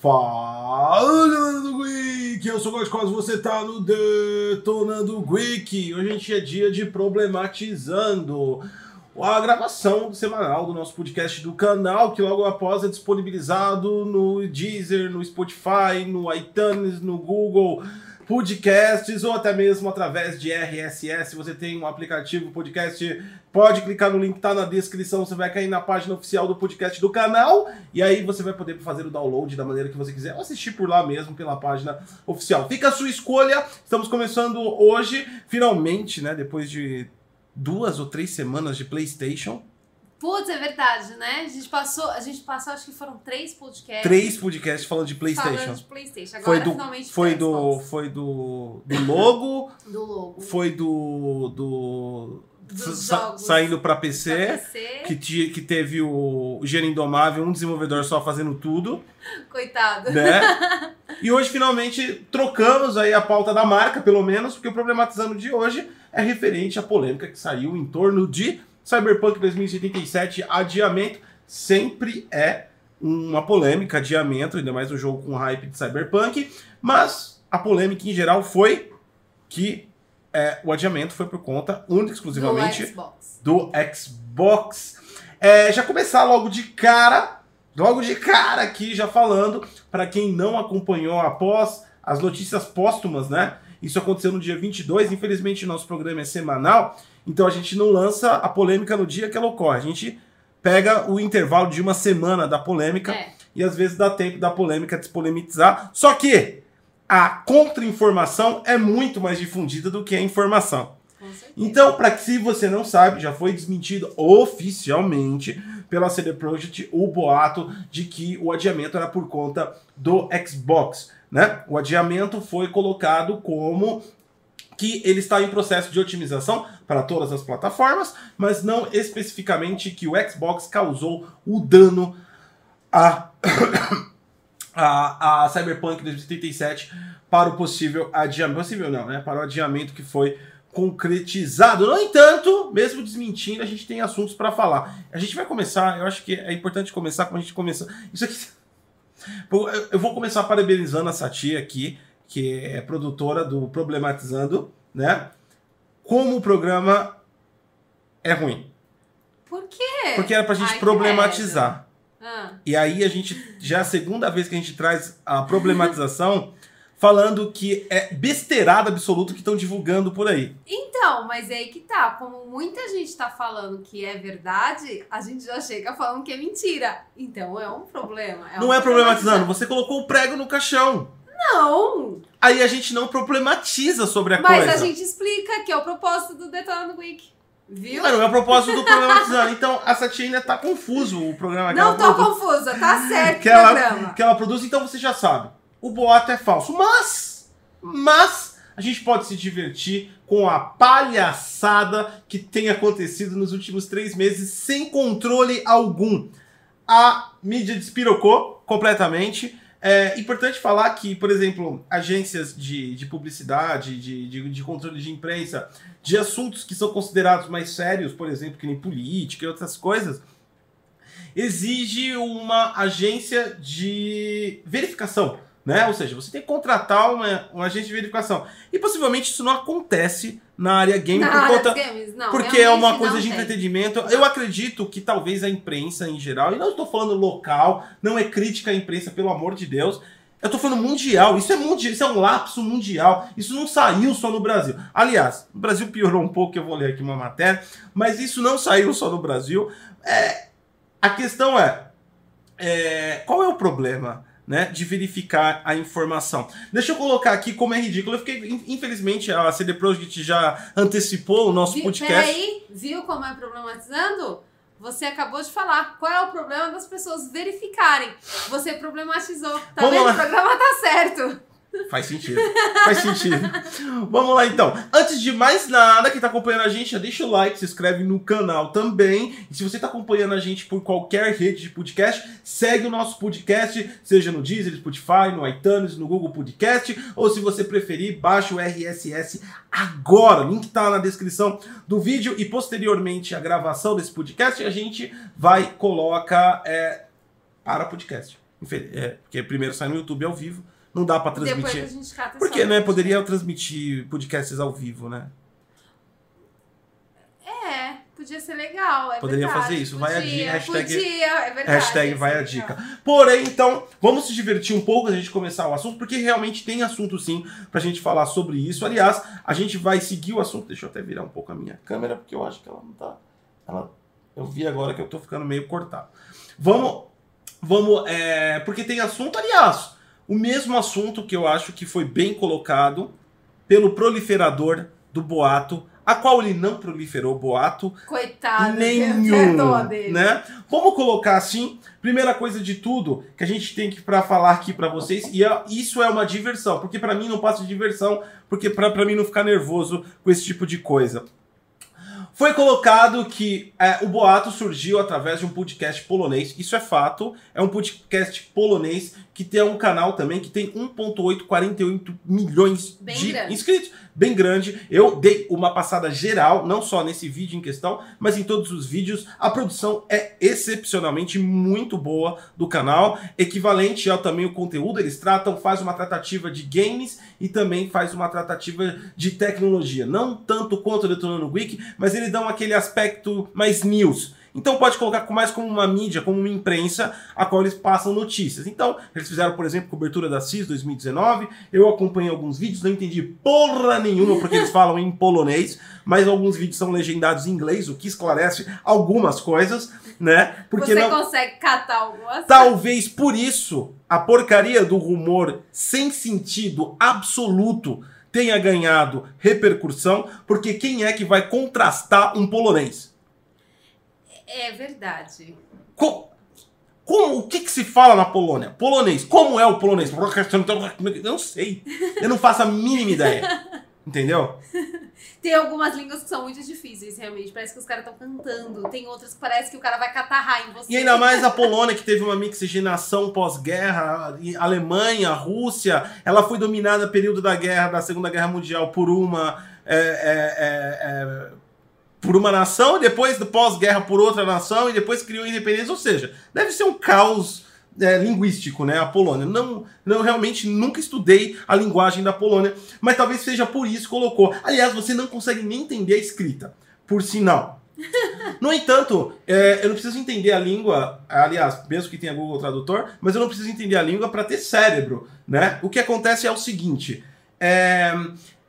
Fala do Geek, eu sou o Godcos, você tá no Detonando Geek. Hoje a gente é dia de problematizando a gravação semanal do nosso podcast do canal, que logo após é disponibilizado no Deezer, no Spotify, no iTunes, no Google podcasts ou até mesmo através de RSS. Você tem um aplicativo podcast, pode clicar no link que tá na descrição, você vai cair na página oficial do podcast do canal e aí você vai poder fazer o download da maneira que você quiser ou assistir por lá mesmo pela página oficial. Fica a sua escolha. Estamos começando hoje, finalmente, né, depois de duas ou três semanas de PlayStation. Putz, é verdade, né? A gente passou, a gente passou, acho que foram três podcasts. Três podcasts falando de PlayStation. Falando de PlayStation. Agora Foi do, finalmente foi do foi do, do logo, do logo. foi do, do Dos sa- jogos saindo pra Pra PC, PC. que, que teve o Gênio Indomável, um desenvolvedor só fazendo tudo, Coitado. né? e hoje finalmente trocamos aí a pauta da marca, pelo menos, porque o problematizando de hoje é referente à polêmica que saiu em torno de Cyberpunk 2077, adiamento, sempre é uma polêmica, adiamento, ainda mais um jogo com hype de Cyberpunk, mas a polêmica em geral foi que é, o adiamento foi por conta única e exclusivamente Do Xbox. do Xbox. É, já começar logo de cara, logo de cara aqui já falando, para quem não acompanhou após as notícias póstumas, né? Isso aconteceu no dia 22, infelizmente nosso programa é semanal, então a gente não lança a polêmica no dia que ela ocorre. A gente pega o intervalo de uma semana da polêmica É. e às vezes dá tempo da polêmica despolemizar. Só que a contra-informação é muito mais difundida do que a informação. Então, para que se você não sabe, já foi desmentido oficialmente pela CD Projekt o boato de que o adiamento era por conta do Xbox, né? O adiamento foi colocado como que ele está em processo de otimização para todas as plataformas, mas não especificamente que o Xbox causou o dano a a, a Cyberpunk 2077 para o possível adiamento. Possível não, né? Para o adiamento que foi concretizado. No entanto, mesmo desmentindo, a gente tem assuntos para falar. A gente vai começar, eu acho que é importante começar como a gente começou. Isso aqui. Eu- vou começar parabenizando a Sati aqui, que é produtora do Problematizando, né? Como o programa é ruim. Por quê? Porque era pra gente Ai, problematizar. Ah, E aí a gente já é a segunda vez que a gente traz a problematização falando que é besteirada absoluta que estão divulgando por aí. Então, mas é aí que tá. Como muita gente tá falando que é verdade, a gente já chega falando que é mentira. Então é um problema. não um é problematizando, você colocou o prego no caixão. Não! Aí a gente não problematiza sobre a Mas coisa. a gente explica que é o propósito do Detonando Week. Viu? Mas não é o propósito do problematizando. Então a Sati ainda tá confuso o programa que Não ela tô produz. confusa, tá certo que o ela, programa. que ela produz, então você já sabe. O boato é falso. Mas, mas, a gente pode se divertir com a palhaçada que tem acontecido nos últimos três meses sem controle algum. A mídia despirocou completamente. É importante falar que, por exemplo, agências de, de publicidade, de, de, de controle de imprensa, de assuntos que são considerados mais sérios, por exemplo, que nem política e outras coisas, exige uma agência de verificação, né? Ou seja, você tem que contratar uma, uma agência de verificação. E possivelmente isso não acontece na área game Na por área conta games, não, porque é uma coisa de tem. entretenimento. Eu acredito que talvez a imprensa em geral, e não estou falando local, não é crítica à imprensa, pelo amor de Deus. Eu tô falando mundial, isso é mundial, isso é um lapso mundial, isso não saiu só no Brasil. Aliás, o Brasil piorou um pouco, eu vou ler aqui uma matéria, mas isso não saiu só no Brasil. É, a questão é, é, qual é o problema? Né, de verificar a informação. Deixa eu colocar aqui como é ridículo. Eu fiquei, in- infelizmente, a CD Projekt já antecipou o nosso Vi- podcast. Peraí, viu como é problematizando? Você acabou de falar. Qual é o problema das pessoas verificarem? Você problematizou. Tá Vamos vendo? lá. O programa tá certo. Faz sentido. Faz sentido. Vamos lá então. Antes de mais nada, quem tá acompanhando a gente, já deixa o like, se inscreve no canal também. E se você tá acompanhando a gente por qualquer rede de podcast, segue o nosso podcast, seja no Deezer, Spotify, no iTunes, no Google Podcast, ou se você preferir, baixa o RSS agora. O link tá na descrição do vídeo e posteriormente a gravação desse podcast, a gente vai coloca é, para podcast. É, porque primeiro sai no YouTube ao vivo, não dá pra Depois a transmitir. gente cata Porque, né, poderia transmitir podcasts ao vivo, né? É, podia ser legal, é Poderia verdade. fazer isso. Vai a Podia, dica, hashtag- Podia, é verdade. Hashtag vai ser a legal. dica. Porém, então, vamos se divertir um pouco a gente começar o assunto, porque realmente tem assunto sim pra gente falar sobre isso. Aliás, a gente vai seguir o assunto. Deixa eu até virar um pouco a minha câmera, porque eu acho que ela não tá. Ela... Eu vi agora que eu tô ficando meio cortado. Vamos. Vamos. É... Porque tem assunto, aliás, o mesmo assunto que eu acho que foi bem colocado pelo proliferador do boato, a qual ele não proliferou boato, Coitado. nenhum, né? Vamos colocar assim, primeira coisa de tudo que a gente tem que para falar aqui para vocês e é- isso é uma diversão, porque para mim não passa de diversão, porque para para mim não ficar nervoso com esse tipo de coisa. Foi colocado que é, o boato surgiu através de um podcast polonês. Isso é fato. É um podcast polonês que tem um canal também que tem 1,848 milhões Bem de grande. inscritos. Bem grande. Eu dei uma passada geral, não só nesse vídeo em questão, mas em todos os vídeos. A produção é excepcionalmente muito boa do canal, equivalente ao também o conteúdo. Eles tratam, faz uma tratativa de games e também faz uma tratativa de tecnologia. Não tanto quanto o Detonando Geek, mas eles dão aquele aspecto mais news. Então pode colocar mais como uma mídia, como uma imprensa, a qual eles passam notícias. Então, eles fizeram, por exemplo, cobertura da CIS 2019. Eu acompanhei alguns vídeos, não entendi porra nenhuma porque eles falam em polonês, mas alguns vídeos são legendados em inglês, o que esclarece algumas coisas, né? Porque Você não consegue catar algumas Talvez por isso a porcaria do rumor sem sentido absoluto tenha ganhado repercussão, porque quem é que vai contrastar um polonês? É verdade. Co- como, o que, que se fala na Polônia? Polonês. Como é o polonês? Eu não sei. Eu não faço a mínima ideia. Entendeu? Tem algumas línguas que são muito difíceis, realmente. Parece que os caras estão cantando. Tem outras que parece que o cara vai catarrar em você. E ainda mais a Polônia, que teve uma mixigenação pós-guerra, Alemanha, Rússia, ela foi dominada no período da guerra, da Segunda Guerra Mundial, por uma. é, é, é, é, por uma nação, e depois, do pós-guerra, por outra nação, e depois criou independência. Ou seja, deve ser um caos é, linguístico, né? A Polônia. Não, não, realmente nunca estudei a linguagem da Polônia, mas talvez seja por isso que colocou. Aliás, você não consegue nem entender a escrita, por sinal. No entanto, é, eu não preciso entender a língua, aliás, mesmo que tenha Google Tradutor, mas eu não preciso entender a língua para ter cérebro, né? O que acontece é o seguinte: é,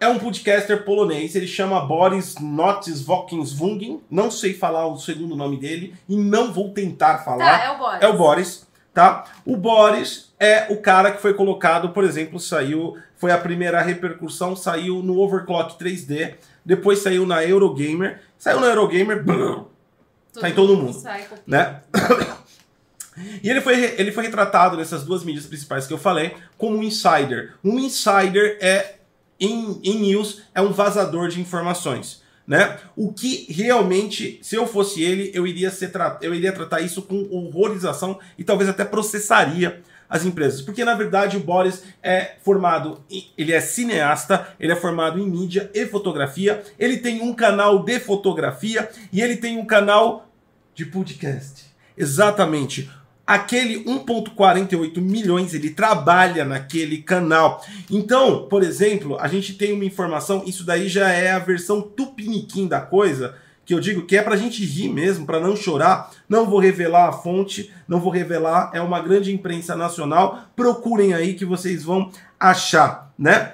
é um podcaster polonês, ele chama Boris Notis Vokensvungen, não sei falar o segundo nome dele e não vou tentar falar. Tá, é o Boris. É o Boris, tá? O Boris é o cara que foi colocado, por exemplo, saiu, foi a primeira repercussão, saiu no Overclock 3D, depois saiu na Eurogamer, saiu na Eurogamer, brrr, tá em todo mundo, sai, né? E ele foi, ele foi retratado nessas duas mídias principais que eu falei como um insider. Um insider é, em, em news, é um vazador de informações. Né? O que realmente, se eu fosse ele, eu iria, ser eu iria tratar isso com horrorização e talvez até processaria as empresas. Porque na verdade o Boris é formado, ele é cineasta, ele é formado em mídia e fotografia, ele tem um canal de fotografia e ele tem um canal de podcast. Exatamente. Aquele 1.48 milhões, ele trabalha naquele canal. Então, por exemplo, a gente tem uma informação, isso daí já é a versão tupiniquim da coisa, que eu digo que é pra gente rir mesmo, pra não chorar. Não vou revelar a fonte, não vou revelar, é uma grande imprensa nacional. Procurem aí que vocês vão achar, né?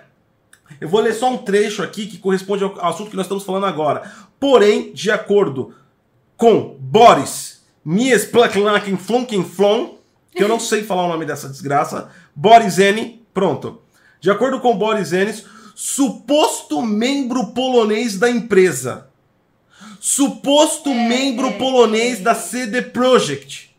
Eu vou ler só um trecho aqui que corresponde ao assunto que nós estamos falando agora. Porém, de acordo com Boris Mies Plaklaken Flunkenflon, que eu não sei falar o nome dessa desgraça, Boris N, pronto. De acordo com Boris N, suposto membro polonês da empresa. Suposto membro polonês da CD Projekt.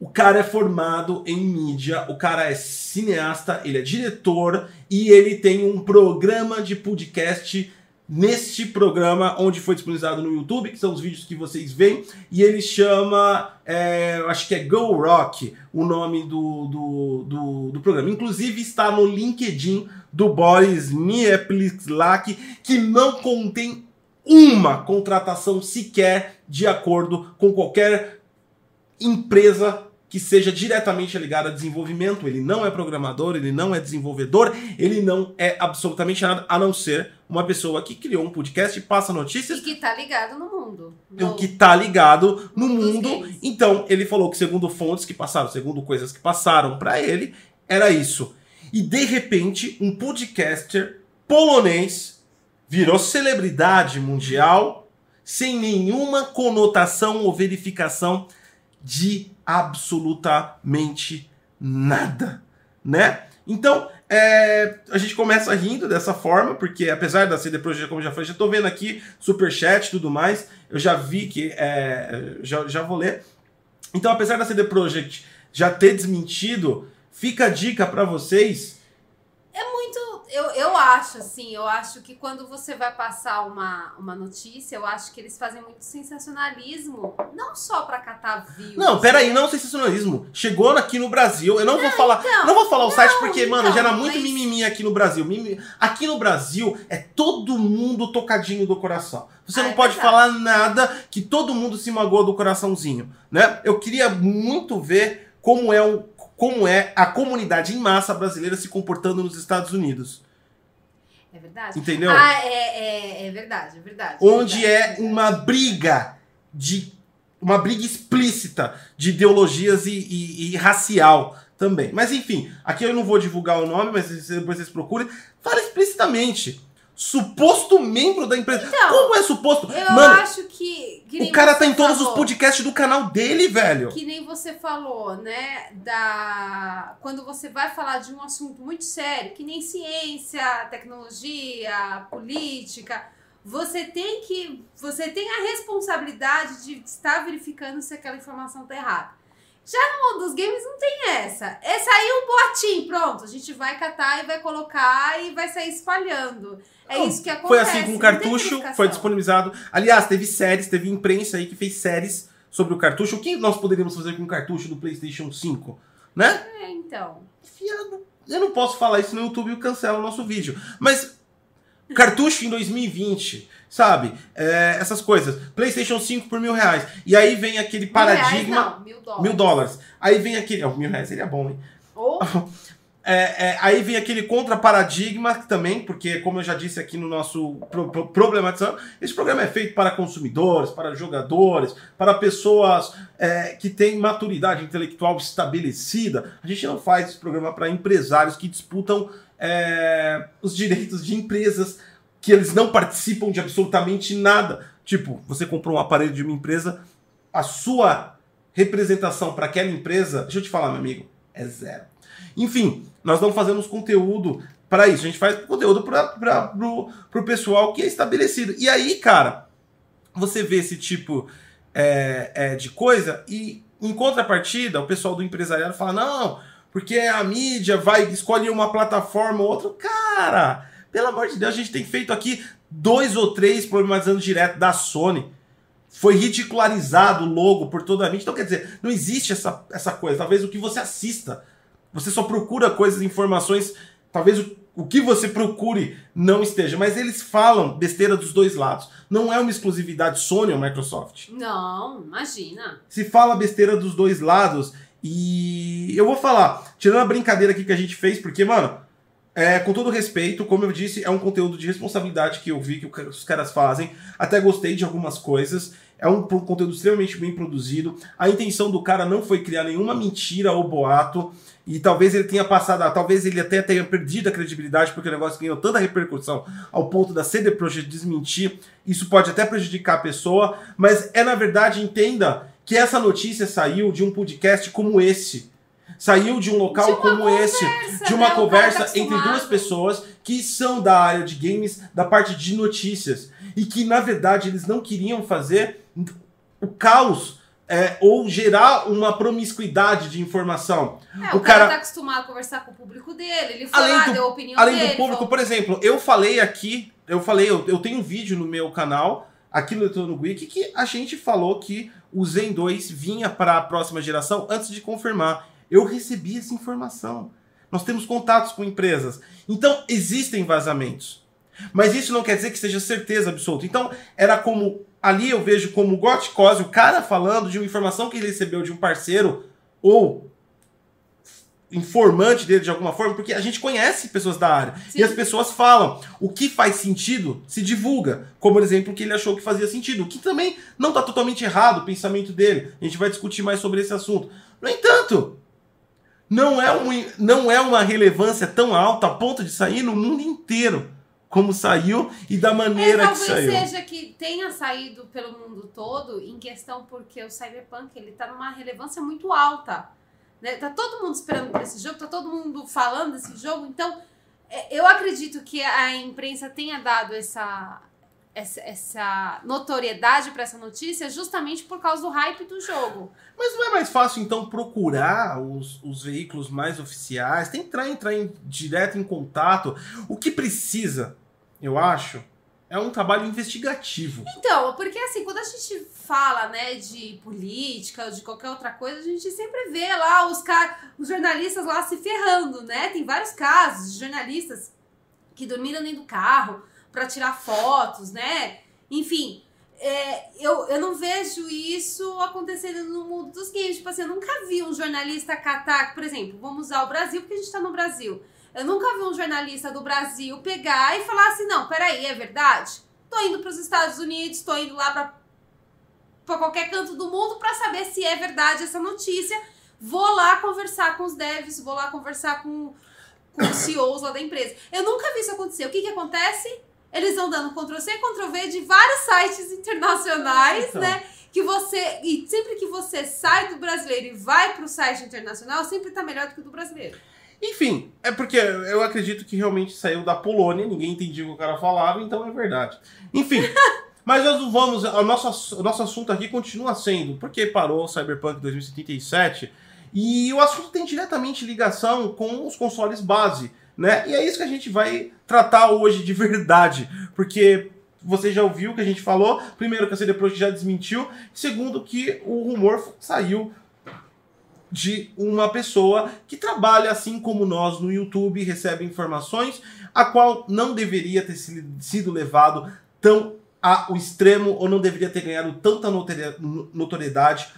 O cara é formado em mídia, o cara é cineasta, ele é diretor e ele tem um programa de podcast neste programa onde foi disponibilizado no YouTube, que são os vídeos que vocês veem, e ele chama, é, acho que é Go Rock, o nome do, do, do, do programa. Inclusive está no LinkedIn do Boris Nieplislak, que não contém uma contratação sequer de acordo com qualquer empresa que seja diretamente ligado a desenvolvimento. Ele não é programador, ele não é desenvolvedor, ele não é absolutamente nada a não ser uma pessoa que criou um podcast e passa notícias. E que tá ligado no mundo. O que tá ligado no mundo. games. Então, ele falou que segundo fontes que passaram, segundo coisas que passaram pra ele, era isso. E de repente, um podcaster polonês virou celebridade mundial sem nenhuma conotação ou verificação de absolutamente nada, né? Então, é, a gente começa rindo dessa forma, porque apesar da CD Projekt, como já falei, já tô vendo aqui superchat e tudo mais, eu já vi que, é, já, já vou ler. Então, apesar da CD Projekt já ter desmentido, fica a dica para vocês eu, eu acho, assim, eu acho que quando você vai passar uma, uma notícia, eu acho que eles fazem muito sensacionalismo, não só pra catar views. Não, peraí, não sensacionalismo. Chegou aqui no Brasil. Eu não vou falar. então, não vou falar o site não, porque, mano, então, gera muito mas- mimimi aqui no Brasil. Aqui no Brasil é todo mundo tocadinho do coração. Você Ah, não é pode verdade. falar nada que todo mundo se magoa do coraçãozinho, né? Eu queria muito ver como é o como é a comunidade em massa brasileira se comportando nos Estados Unidos. É verdade? Entendeu? Ah, é, é, é verdade, é verdade. onde verdade, é verdade. uma briga de uma briga explícita de ideologias e, e- e racial também. Mas enfim, aqui eu não vou divulgar o nome, mas depois vocês procurem. Fala explicitamente. Suposto membro da empresa. Então, Como é suposto? Eu Mano, acho que. que o cara tá em todos falou, os podcasts do canal dele, velho. Que nem você falou, né? Da. Quando você vai falar de um assunto muito sério, que nem ciência, tecnologia, política, você tem que. Você tem a responsabilidade de estar verificando se aquela informação tá errada. Já no mundo dos games não tem essa. É sair um boatinho, pronto. A gente vai catar e vai colocar e vai sair espalhando. É Não, isso que acontece. Foi assim com o cartucho, foi disponibilizado. Aliás, teve séries, teve imprensa aí que fez séries sobre o cartucho. O que nós poderíamos fazer com o cartucho do PlayStation 5? Né? É, então. Fiado. Eu não posso falar isso no YouTube e cancela o nosso vídeo. Mas cartucho em 2020, sabe? É, essas coisas. PlayStation 5 por mil reais. E aí vem aquele Mil reais, paradigma. não, mil dólares. Mil dólares. Aí vem aquele. Oh, mil reais seria bom, hein? Ou É, é, aí vem aquele contra-paradigma também, porque, como eu já disse aqui no nosso pro, pro- Problematizando, esse programa é feito para consumidores, para jogadores, para pessoas é, que têm maturidade intelectual estabelecida. A gente não faz esse programa para empresários que disputam é, os direitos de empresas que eles não participam de absolutamente nada. Tipo, você comprou um aparelho de uma empresa, a sua representação para aquela empresa, deixa eu te falar, meu amigo, é zero. Enfim, nós não fazemos conteúdo para isso. A gente faz conteúdo para pro pessoal que é estabelecido. E aí, cara, você vê esse tipo é, é, de coisa e, em contrapartida, o pessoal do empresariado fala: não, porque a mídia vai escolher uma plataforma ou outra. Cara, pelo amor de Deus, a gente tem feito aqui dois ou três problematizando direto da Sony. Foi ridicularizado o logo por toda a mídia. Então, quer dizer, não existe essa, essa coisa. Talvez o que você assista você só procura coisas, informações. Talvez o, o que você procure não esteja, mas eles falam besteira dos dois lados. Não é uma exclusividade Sony ou Microsoft. Não, imagina. Se fala besteira dos dois lados. E eu vou falar, tirando a brincadeira aqui que a gente fez, porque, mano, é, com todo respeito, como eu disse, é um conteúdo de responsabilidade que eu vi que os caras fazem. Até gostei de algumas coisas. É um conteúdo extremamente bem produzido. A intenção do cara não foi criar nenhuma mentira ou boato. E talvez ele tenha passado, talvez ele até tenha perdido a credibilidade, porque o negócio ganhou tanta repercussão ao ponto da CD Projekt desmentir. Isso pode até prejudicar a pessoa, mas é na verdade, entenda que essa notícia saiu de um podcast como esse. Saiu de um local De como esse Conversa, de uma né? Conversa tá entre duas pessoas que são da área de games, da parte de notícias, e que na verdade eles não queriam fazer o caos é, ou gerar uma promiscuidade de informação. É, o, O cara, cara- tá acostumado a conversar com o público dele. Ele foi Além lá, do- deu a opinião Além dele. do público, falou- por exemplo, eu falei aqui, eu falei, eu, eu tenho um vídeo no meu canal, aqui no Eletrônico Geek, que a gente falou que o Zen 2 vinha para a próxima geração antes de confirmar. Eu recebi essa informação. Nós temos contatos com empresas. Então, existem vazamentos. Mas isso não quer dizer que seja certeza absoluta. Então, era como. Ali eu vejo como o Gotkose, o cara falando de uma informação que ele recebeu de um parceiro ou informante dele de alguma forma, porque a gente conhece pessoas da área. Sim. E as pessoas falam. O que faz sentido se divulga. Como, por exemplo, o que ele achou que fazia sentido. O que também não está totalmente errado o pensamento dele. A gente vai discutir mais sobre esse assunto. No entanto, não é, um, não é uma relevância tão alta a ponto de sair no mundo inteiro como saiu e da É, maneira que talvez saiu. seja que tenha saído pelo mundo todo em questão porque o Cyberpunk ele tá numa relevância muito alta. Né? Tá todo mundo esperando por esse jogo, tá todo mundo falando desse jogo. Então, é, eu acredito que a imprensa tenha dado essa, essa, essa notoriedade para essa notícia justamente por causa do hype do jogo. Mas não é mais fácil, então, procurar os, os veículos mais oficiais, tentar entrar em, direto em contato. O que precisa, eu acho, é um trabalho investigativo. Então, porque assim, quando a gente fala, né, de política ou de qualquer outra coisa, a gente sempre vê lá os, os jornalistas lá se ferrando, né? Tem vários casos de jornalistas que dormiram dentro do carro para tirar fotos, né? Enfim, é, eu, eu não vejo isso acontecendo no mundo dos games. Tipo assim, eu nunca vi um jornalista catar, por exemplo, vamos usar o Brasil, porque a gente tá no Brasil. Eu nunca vi um jornalista do Brasil pegar e falar assim, não, peraí, é verdade? Tô indo para os Estados Unidos, tô indo lá para para qualquer canto do mundo para saber se é verdade essa notícia. Vou lá conversar com os devs, vou lá conversar com, com os CEOs lá da empresa. Eu nunca vi isso acontecer. O que que acontece? Eles vão dando Ctrl-C, Ctrl-V de vários sites internacionais, Então. né? Que você. E sempre que você sai do brasileiro e vai para o site internacional, sempre tá melhor do que o do brasileiro. Enfim, é porque eu acredito que realmente saiu da Polônia, ninguém entendia o que o cara falava, então é verdade. Enfim, mas nós não vamos. O nosso, o nosso assunto aqui continua sendo porque parou o Cyberpunk 2077 e o assunto tem diretamente ligação com os consoles base, né? E é isso que a gente vai tratar hoje de verdade, porque você já ouviu o que a gente falou. Primeiro, que a CD Projekt já desmentiu. Segundo, que o rumor saiu de uma pessoa que trabalha assim como nós no YouTube, recebe informações, a qual não deveria ter si- sido levado tão ao extremo ou não deveria ter ganhado tanta notori- notoriedade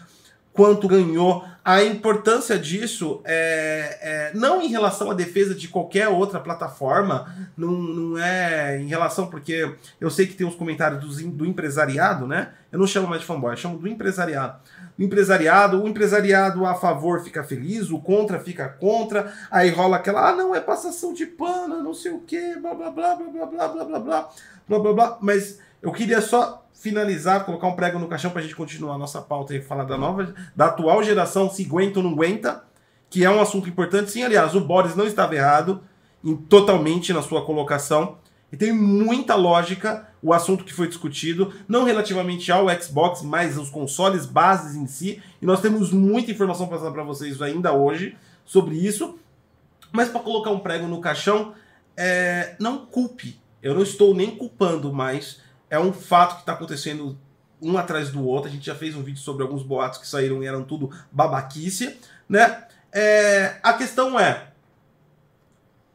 quanto ganhou. A importância disso é, é não em relação à defesa de qualquer outra plataforma, não, não é em relação, porque eu sei que tem uns comentários em- do empresariado, né? Eu não chamo mais de fanboy, eu chamo do empresariado. O empresariado, o empresariado a favor fica feliz, o contra fica contra, aí rola aquela, ah, não, é passação de pano, não sei o quê, blá blá blá blá blá blá blá blá blá blá blá. Mas eu queria só finalizar, colocar um prego no caixão pra gente continuar a nossa pauta e falar da nova, da atual geração, se aguenta ou não aguenta, que é um assunto importante. Sim, aliás, o Boris não estava errado em, totalmente na sua colocação. E tem muita lógica o assunto que foi discutido, não relativamente ao Xbox, mas os consoles bases em si. E nós temos muita informação para passar para vocês ainda hoje sobre isso. Mas para colocar um prego no caixão, é, não culpe. Eu não estou nem culpando, mas é um fato que está acontecendo um atrás do outro. A gente já fez um vídeo sobre alguns boatos que saíram e eram tudo babaquice, né? É, a questão é,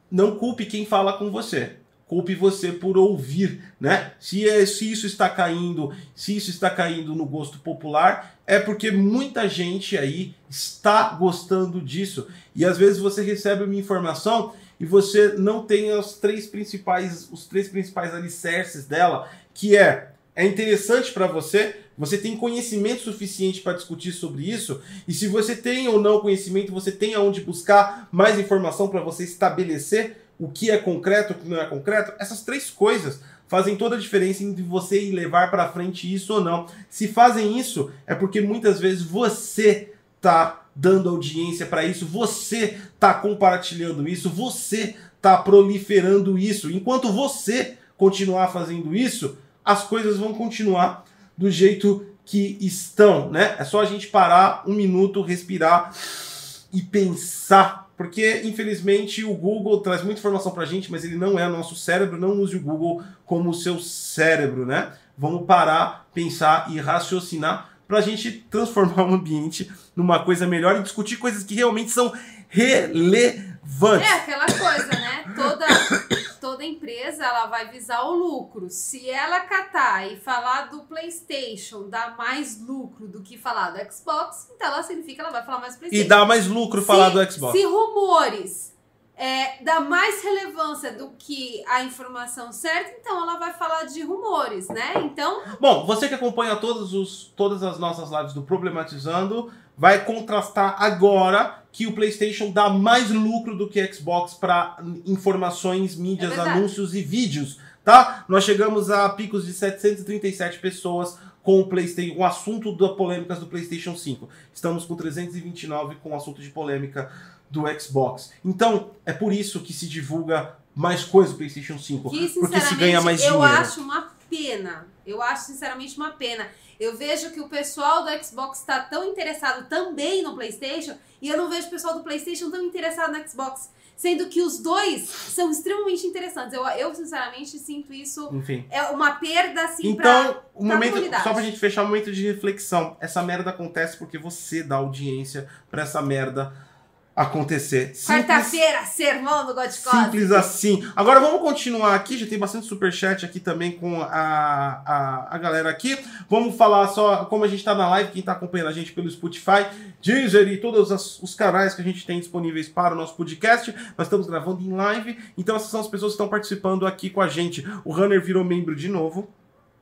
não culpe quem fala com você. Culpe você por ouvir, né? Se, é- se isso está caindo, se isso está caindo no gosto popular, é porque muita gente aí está gostando disso. E às vezes você recebe uma informação e você não tem os três principais, os três principais alicerces dela, que é é interessante para você, você tem conhecimento suficiente para discutir sobre isso, e se você tem ou não conhecimento, você tem aonde buscar mais informação para você estabelecer o que é concreto, o que não é concreto. Essas três coisas fazem toda a diferença entre você levar para frente isso ou não. Se fazem isso, é porque muitas vezes você tá dando audiência para isso, você tá compartilhando isso, você tá proliferando isso. Enquanto você continuar fazendo isso, as coisas vão continuar do jeito que estão, né? É só a gente parar um minuto, respirar e pensar. Porque, infelizmente, o Google traz muita informação pra gente, mas ele não é nosso cérebro. Não use o Google como o seu cérebro, né? Vamos parar, pensar e raciocinar pra gente transformar o ambiente numa coisa melhor e discutir coisas que realmente são relevantes. É aquela coisa, né? Toda, toda empresa ela vai visar o lucro. Se ela catar e falar do PlayStation dá mais lucro do que falar do Xbox, então ela significa que ela vai falar mais do E PlayStation. dá mais lucro falar do Xbox. Se rumores é, dá mais relevância do que a informação certa, então ela vai falar de rumores, né? Então, Bom, você que acompanha todos os, todas as nossas lives do Problematizando, vai contrastar agora que o PlayStation dá mais lucro do que Xbox para informações, mídias, É anúncios e vídeos, tá? Nós chegamos a picos de 737 pessoas com o PlayStation, o assunto das polêmicas do PlayStation 5. Estamos com 329 com o assunto de polêmica do Xbox. Então, é por isso que se divulga mais coisa do PlayStation 5, que porque se ganha mais eu dinheiro. acho uma pena. Eu acho sinceramente uma pena. Eu vejo que o pessoal do Xbox está tão interessado também no PlayStation e eu não vejo o pessoal do PlayStation tão interessado no Xbox. Sendo que os dois são extremamente interessantes. Eu, eu sinceramente, sinto isso. Enfim. É uma perda, assim, pra. Então, o pra momento, comunidade. só pra gente fechar o momento de reflexão. Essa merda acontece porque você dá audiência pra essa merda acontecer. Quarta-feira, sermão do God simples assim. Agora vamos continuar aqui, já tem bastante superchat aqui também com a, a, a galera aqui. Vamos falar só como a gente tá na live, quem tá acompanhando a gente pelo Spotify, Deezer e todos as- os canais que a gente tem disponíveis para o nosso podcast. Nós estamos gravando em live, então essas são as pessoas que estão participando aqui com a gente. O Runner virou membro de novo.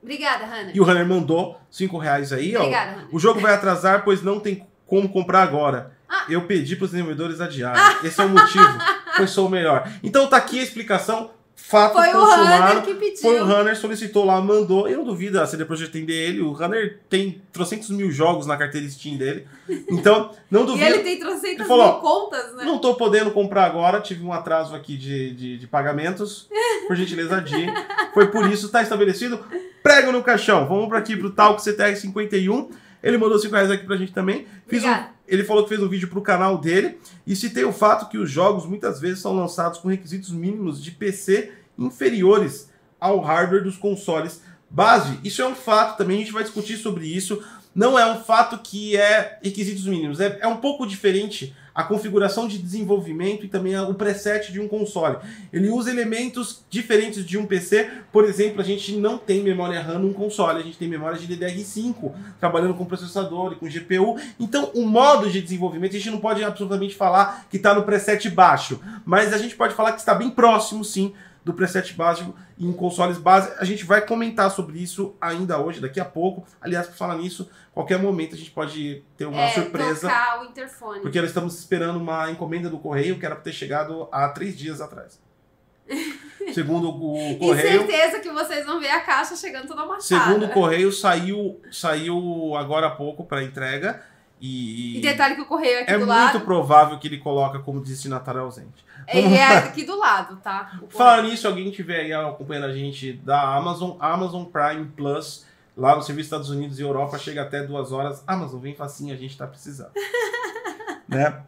Obrigada, Hannah. E o Runner mandou 5 reais aí, ó. Obrigada, Hannah. O jogo vai atrasar, pois não tem como comprar agora. Ah. Eu pedi pros desenvolvedores adiarem. Esse é o motivo. Pois sou o melhor. Então tá aqui a explicação. Fato Foi o consumado. Hunter que pediu. Foi o Runner, solicitou lá, mandou. Eu não duvido a CD Projekt atender ele. O Runner tem trocentos mil jogos na carteira Steam dele. Então, não E duvido. ele tem trocentas Ele falou, mil contas, né? Não tô podendo comprar agora, tive um atraso aqui de, de, de pagamentos. Por gentileza, Di. Foi por isso, tá estabelecido. Prego no caixão. Vamos para aqui pro Talk CTR51. Ele mandou 5 reais aqui pra gente também. Fiz um- ele falou que fez um vídeo pro canal dele. E citei o fato que os jogos muitas vezes são lançados com requisitos mínimos de PC inferiores ao hardware dos consoles base. Isso é um fato também, a gente vai discutir sobre isso. Não é um fato que é requisitos mínimos. É, é um pouco diferente a configuração de desenvolvimento e também o preset de um console. Ele usa elementos diferentes de um PC. Por exemplo, a gente não tem memória RAM num console, a gente tem memória de DDR5, trabalhando com processador e com GPU. Então, o modo de desenvolvimento, a gente não pode absolutamente falar que está no preset baixo, mas a gente pode falar que está bem próximo, sim, do preset básico em consoles base. A gente vai comentar sobre isso ainda hoje, daqui a pouco. Aliás, por falar nisso, qualquer momento a gente pode ter uma é, surpresa. tocar o interfone. Porque nós estamos esperando uma encomenda do correio que era para ter chegado há três dias atrás. Segundo o E correio, certeza que vocês vão ver a caixa chegando toda amassada. segundo o correio saiu saiu agora há pouco para entrega e, E detalhe que o correio é aqui é do muito lado. provável que ele coloca como destinatário ausente. Ele é aqui do lado, tá? O Falar correio. nisso, alguém tiver aí acompanhando a gente da Amazon, Amazon Prime Plus, lá no serviço Estados Unidos e Europa, chega até duas horas. Amazon, vem facinho, a gente tá precisando. né?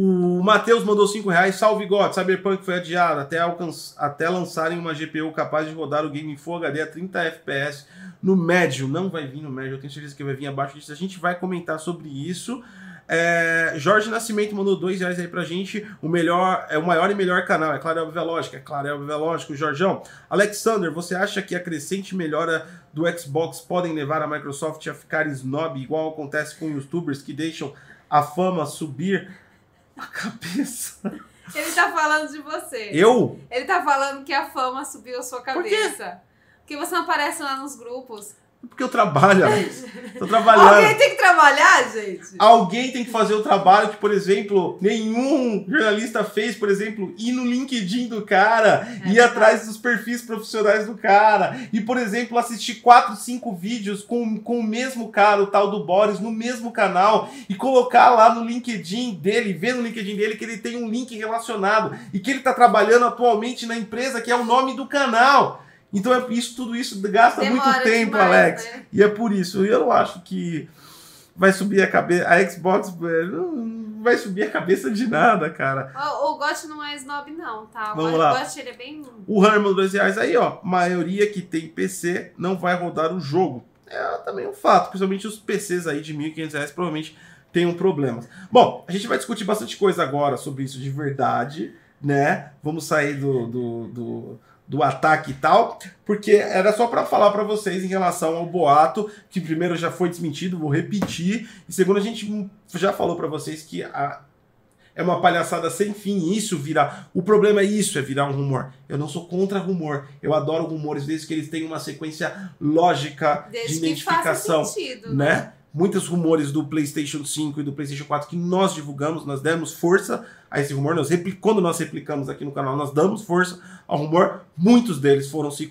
O Matheus mandou 5 reais. Salve God, Cyberpunk foi adiado até, alcanç... até lançarem uma GPU capaz de rodar o game Full HD a 30 FPS no médio. Não vai vir no médio, eu tenho certeza que vai vir abaixo disso. A gente vai comentar sobre isso. É, Jorge Nascimento mandou dois reais aí pra gente. O melhor, é o maior e melhor canal. É claro, é óbvio, é lógico. É claro, é óbvio, é lógico. Jorjão. Alexander, você acha que a crescente melhora do Xbox podem levar a Microsoft a ficar snob, igual acontece com youtubers que deixam a fama subir a cabeça? Ele tá falando de você. Eu? Ele tá falando que a fama subiu a sua Por quê? cabeça. Porque você não aparece lá nos grupos. Porque eu trabalho, Alex. Tô trabalhando. Alguém tem que trabalhar, gente. Alguém tem que fazer o trabalho que, por exemplo, nenhum jornalista fez, por exemplo, ir no LinkedIn do cara, É ir verdade. atrás dos perfis profissionais do cara, e, por exemplo, assistir quatro, cinco vídeos com, com o mesmo cara, o tal do Boris, no mesmo canal, e colocar lá no LinkedIn dele, ver no LinkedIn dele que ele tem um link relacionado e que ele está trabalhando atualmente na empresa que é o nome do canal. Então, é isso, tudo isso gasta muito Demora tempo, demais, Alex. né? E é por isso, eu não acho que vai subir a cabeça. A Xbox não vai subir a cabeça de nada, cara. O, o Got não é snob, não, tá? Vamos o lá. Got, ele é bem. O Herman dois reais aí, ó. Maioria que tem PC não vai rodar o jogo. É também um fato, principalmente os PCs aí de 1.500 reais provavelmente tenham problemas. Bom, a gente vai discutir bastante coisa agora sobre isso de verdade, né? Vamos sair do, do, do, do ataque e tal, porque era só para falar para vocês em relação ao boato, que primeiro já foi desmentido, vou repetir, e segundo a gente já falou para vocês que a, é uma palhaçada sem fim isso virar. O problema é isso, é virar um rumor. Eu não sou contra rumor. Eu adoro rumores desde que eles tenham uma sequência lógica desde de identificação, sentido, né? né? Muitos rumores do PlayStation 5 e do PlayStation 4 que nós divulgamos, nós demos força a esse rumor. Nós quando nós replicamos aqui no canal, nós damos força ao rumor. Muitos deles foram se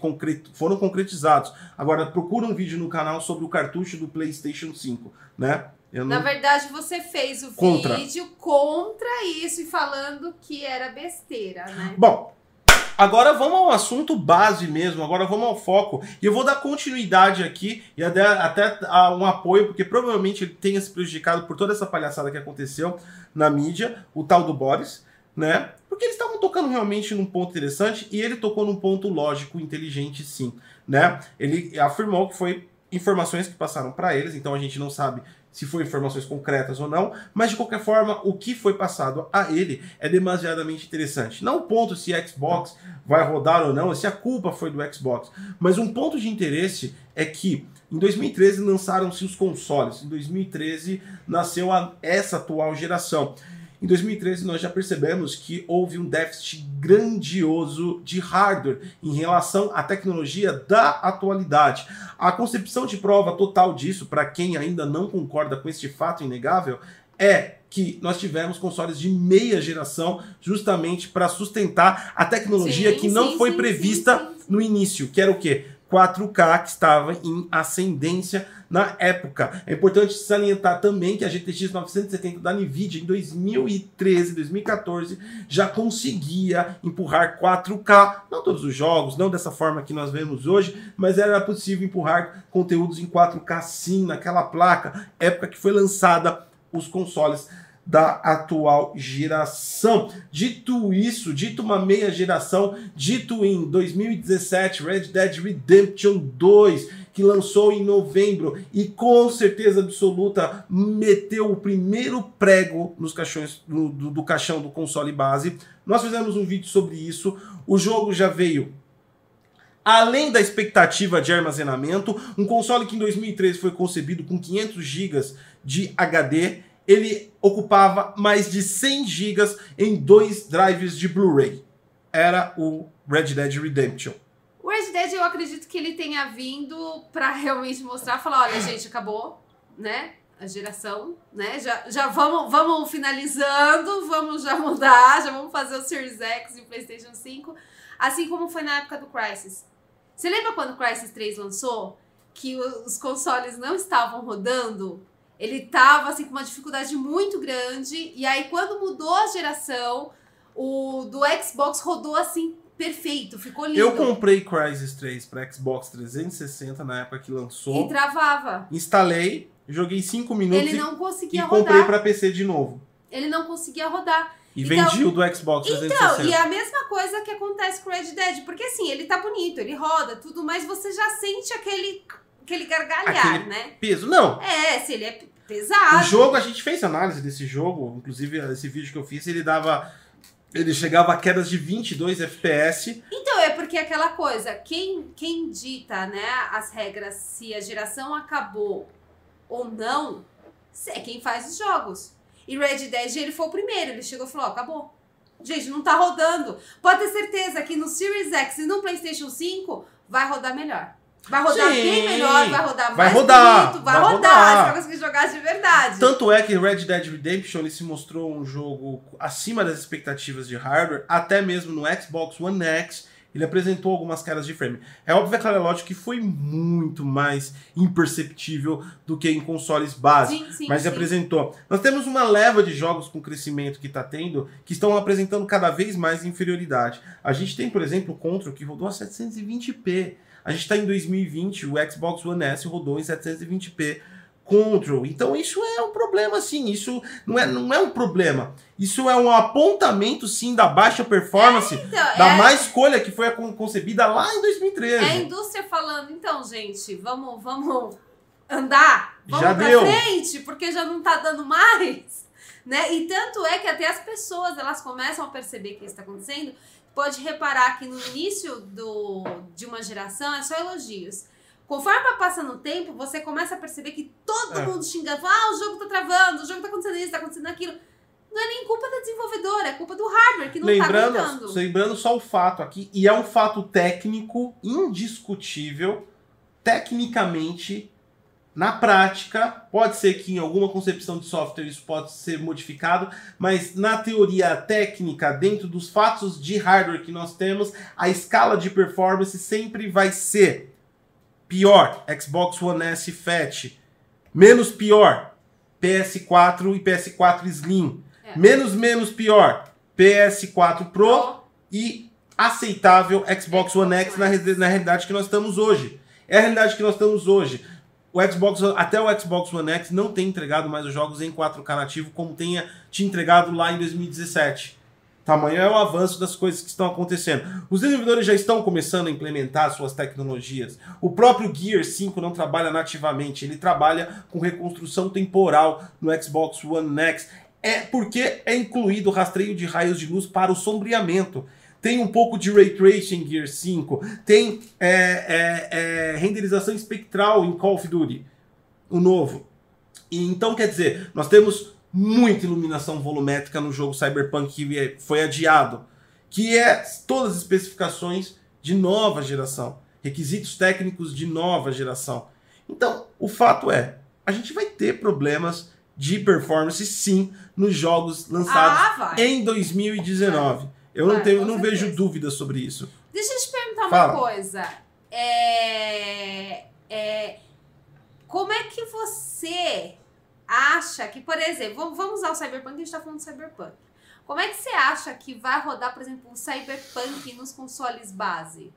foram concretizados. Agora procura um vídeo no canal sobre o cartucho do PlayStation 5, né? Não... Na verdade, você fez o contra. vídeo contra isso e falando que era besteira, né? Bom, agora vamos ao assunto base mesmo, agora vamos ao foco. E eu vou dar continuidade aqui e até, até um apoio, porque provavelmente ele tenha se prejudicado por toda essa palhaçada que aconteceu na mídia, o tal do Boris, né? Porque eles estavam tocando realmente num ponto interessante e ele tocou num ponto lógico, inteligente, sim, né? Ele afirmou que foi informações que passaram para eles, então a gente não sabe se foi informações concretas ou não, mas de qualquer forma, o que foi passado a ele é demasiadamente interessante. Não o ponto se Xbox vai rodar ou não, se a culpa foi do Xbox, mas um ponto de interesse é que em 2013 lançaram-se os consoles, em 2013 nasceu a, essa atual geração. Em 2013, nós já percebemos que houve um déficit grandioso de hardware em relação à tecnologia da atualidade. A concepção de prova total disso, para quem ainda não concorda com este fato inegável, é que nós tivemos consoles de meia geração justamente para sustentar a tecnologia sim, que não sim, foi sim, prevista no início, que era o quê? 4K que estava em ascendência na época. É importante salientar também que a GTX 970 da Nvidia em 2013, 2014 já conseguia empurrar 4K, não todos os jogos, não dessa forma que nós vemos hoje, mas era possível empurrar conteúdos em 4K sim naquela placa, época que foi lançada os consoles da atual geração. Dito isso, dito uma meia geração, dito em 2017, Red Dead Redemption 2, que lançou em novembro e com certeza absoluta meteu o primeiro prego nos caixões do, do, do caixão do console base. Nós fizemos um vídeo sobre isso. O jogo já veio além da expectativa de armazenamento, um console que em 2013 foi concebido com 500 GB de HD ele ocupava mais de 100 GB em dois drives de Blu-ray. Era o Red Dead Redemption. O Red Dead eu acredito que ele tenha vindo para realmente mostrar, falar, olha gente, acabou, né? A geração, né? Já, já vamos, vamos finalizando, vamos já mudar, já vamos fazer o Series X e o PlayStation 5, assim como foi na época do Crysis. Você lembra quando o Crysis 3 lançou? Que os consoles não estavam rodando ele tava assim com uma dificuldade muito grande e aí quando mudou a geração, o do Xbox rodou assim perfeito, ficou lindo. Eu comprei Crysis 3 para Xbox 360 na época que lançou. E travava. Instalei, joguei 5 minutos Ele não conseguia e rodar. comprei para PC de novo. Ele não conseguia rodar. E então, vendi o do Xbox 360. Então, e é a mesma coisa que acontece com o Red Dead, porque assim, ele tá bonito, ele roda, tudo, mas você já sente aquele aquele gargalhar, aquele né? Peso. Não. É, se ele é pesado. O jogo, a gente fez análise desse jogo, inclusive esse vídeo que eu fiz, ele dava. Ele chegava a quedas de 22 FPS. Então, é porque aquela coisa, quem, quem dita né, as regras se a geração acabou ou não, é quem faz os jogos. E Red Dead, ele foi o primeiro, ele chegou e falou: acabou. Gente, não tá rodando. Pode ter certeza que no Series X e no PlayStation 5 vai rodar melhor. Vai rodar Sim. bem melhor, vai rodar vai mais rodar, bonito, vai, vai rodar, rodar. Você vai conseguir jogar de verdade. Tanto é que Red Dead Redemption ele se mostrou um jogo acima das expectativas de hardware, até mesmo no Xbox One X. Ele apresentou algumas caras de frame. É óbvio, é claro, é lógico que foi muito mais imperceptível do que em consoles básicos. Sim, sim, mas sim. apresentou. Nós temos uma leva de jogos com crescimento que está tendo, que estão apresentando cada vez mais inferioridade. A gente tem, por exemplo, o Control, que rodou a 720p. A gente está em 2020, o Xbox One S rodou em 720p Control. Então isso é um problema, sim. Isso não é, não é um problema. Isso é um apontamento, sim, da baixa performance é, então, da é... má escolha que foi concebida lá em 2013. É a indústria falando, então, gente, vamos, vamos andar, vamos já pra deu. frente, porque já não tá dando mais. Né? E tanto é que até as pessoas elas começam a perceber que isso está acontecendo. Pode reparar que no início do, de uma geração é só elogios. Conforme vai passando o tempo, você começa a perceber que todo É. mundo xingando, ah, o jogo tá travando, o jogo tá acontecendo isso, tá acontecendo aquilo. Não é nem culpa da desenvolvedora, é culpa do hardware que não tá lembrando, aguentando. lembrando só o fato aqui, e é um fato técnico indiscutível, tecnicamente, na prática, pode ser que em alguma concepção de software isso pode ser modificado, mas na teoria técnica, dentro dos fatos de hardware que nós temos, a escala de performance sempre vai ser pior, Xbox One S Fat, menos pior, PS4 e PS4 Slim, É. menos menos pior, PS4 Pro e aceitável Xbox One X na, na realidade que nós estamos hoje. É a realidade que nós estamos hoje. O Xbox, até o Xbox One X não tem entregado mais os jogos em 4K nativo como tenha te entregado lá em 2017. Tamanho é o avanço das coisas que estão acontecendo. Os desenvolvedores já estão começando a implementar suas tecnologias. O próprio Gear 5 não trabalha nativamente, ele trabalha com reconstrução temporal no Xbox One X. É porque é incluído o rastreio de raios de luz para o sombreamento. Tem um pouco de Ray Tracing em Gear 5. Tem é, é, é, renderização espectral em Call of Duty, o novo. E então, quer dizer, nós temos muita iluminação volumétrica no jogo Cyberpunk que é- foi adiado, que é todas as especificações de nova geração, requisitos técnicos de nova geração. Então, o fato é, a gente vai ter problemas de performance sim nos jogos lançados Ah, em 2019. Eu não Vai, tenho, não vejo dúvidas sobre isso. Deixa eu te perguntar Fala. uma coisa. É, é, como é que você acha que, por exemplo, vamos, usar o Cyberpunk, a gente tá falando do Cyberpunk. Como é que você acha que vai rodar, por exemplo, o Cyberpunk nos consoles base?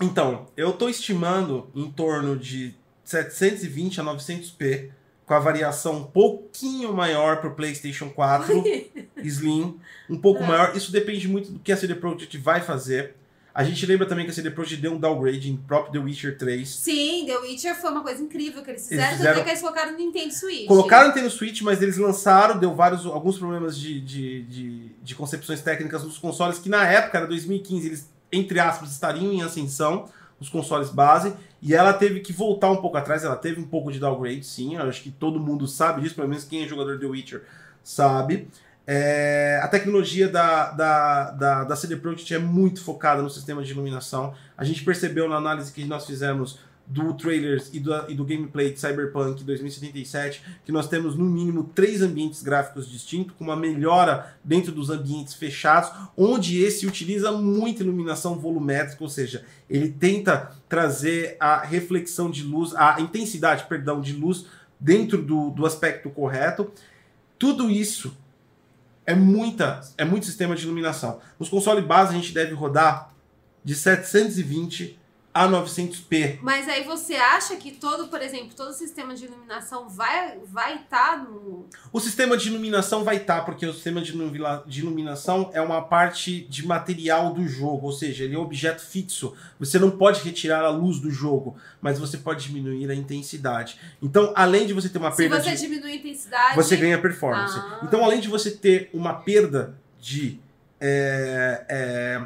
Então, eu estou estimando em torno de 720 a 900p, com a variação um pouquinho maior para o PlayStation 4 Slim, um pouco É. maior. Isso depende muito do que a CD Projekt vai fazer. A gente lembra também que a CD Projekt deu um downgrade em próprio The Witcher 3. Sim, The Witcher foi uma coisa incrível que eles fizeram, Eles tanto é fizeram- que eles colocaram no Nintendo Switch. Colocaram o Nintendo Switch, mas eles lançaram, deu vários, alguns problemas de, de, de, de concepções técnicas nos consoles, que na época, era 2015, eles, entre aspas, estariam em ascensão, os consoles base, e ela teve que voltar um pouco atrás, ela teve um pouco de downgrade, sim, eu acho que todo mundo sabe disso, pelo menos quem é jogador de Witcher sabe. É, a tecnologia da, da, da, da CD Projekt é muito focada no sistema de iluminação. A gente percebeu na análise que nós fizemos do trailers e do, e do gameplay de Cyberpunk 2077 que nós temos no mínimo três ambientes gráficos distintos, com uma melhora dentro dos ambientes fechados, onde esse utiliza muita iluminação volumétrica, ou seja, ele tenta trazer a reflexão de luz, a intensidade, perdão, de luz dentro do, do aspecto correto. Tudo isso é muita, é muito sistema de iluminação. Nos consoles base a gente deve rodar de 720 a 900p. Mas aí você acha que todo, por exemplo, todo o sistema de iluminação vai vai estar no O sistema de iluminação vai estar, porque o sistema de de iluminação é uma parte de material do jogo, ou seja, ele é um objeto fixo. Você não pode retirar a luz do jogo, mas você pode diminuir a intensidade. Então, além de você ter uma Se perda você de diminui a intensidade, você ganha performance. Ah. Então, além de você ter uma perda de é, é,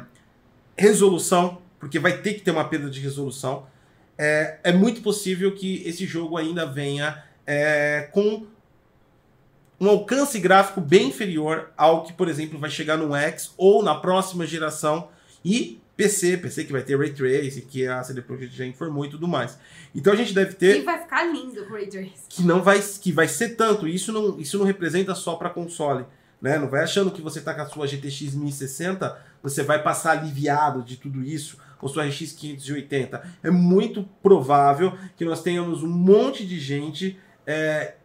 resolução, porque vai ter que ter uma perda de resolução, é, é muito possível que esse jogo ainda venha é, com um alcance gráfico bem inferior ao que, por exemplo, vai chegar no X ou na próxima geração e PC, PC que vai ter Ray Tracing, que a CD Projekt já informou e tudo mais. Então a gente deve ter que vai ficar lindo o Ray Tracing. que não vai que vai ser tanto. Isso não, isso não representa só para console, né? Não vai achando que você tá com a sua GTX 1060, você vai passar aliviado de tudo isso, ou sua RX 580. É muito provável que nós tenhamos um monte de gente é,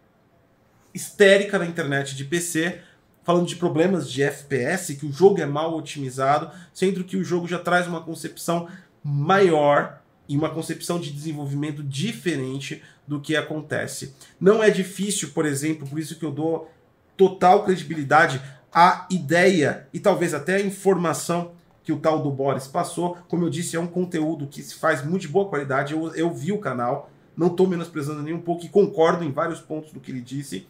histérica na internet de PC falando de problemas de FPS, que o jogo é mal otimizado, sendo que o jogo já traz uma concepção maior e uma concepção de desenvolvimento diferente do que acontece. Não é difícil, por exemplo, por isso que eu dou total credibilidade à ideia e talvez até à informação que o tal do Boris passou. Como eu disse, é um conteúdo que se faz muito de boa qualidade. Eu, eu vi o canal, não estou menosprezando nem um pouco e concordo em vários pontos do que ele disse.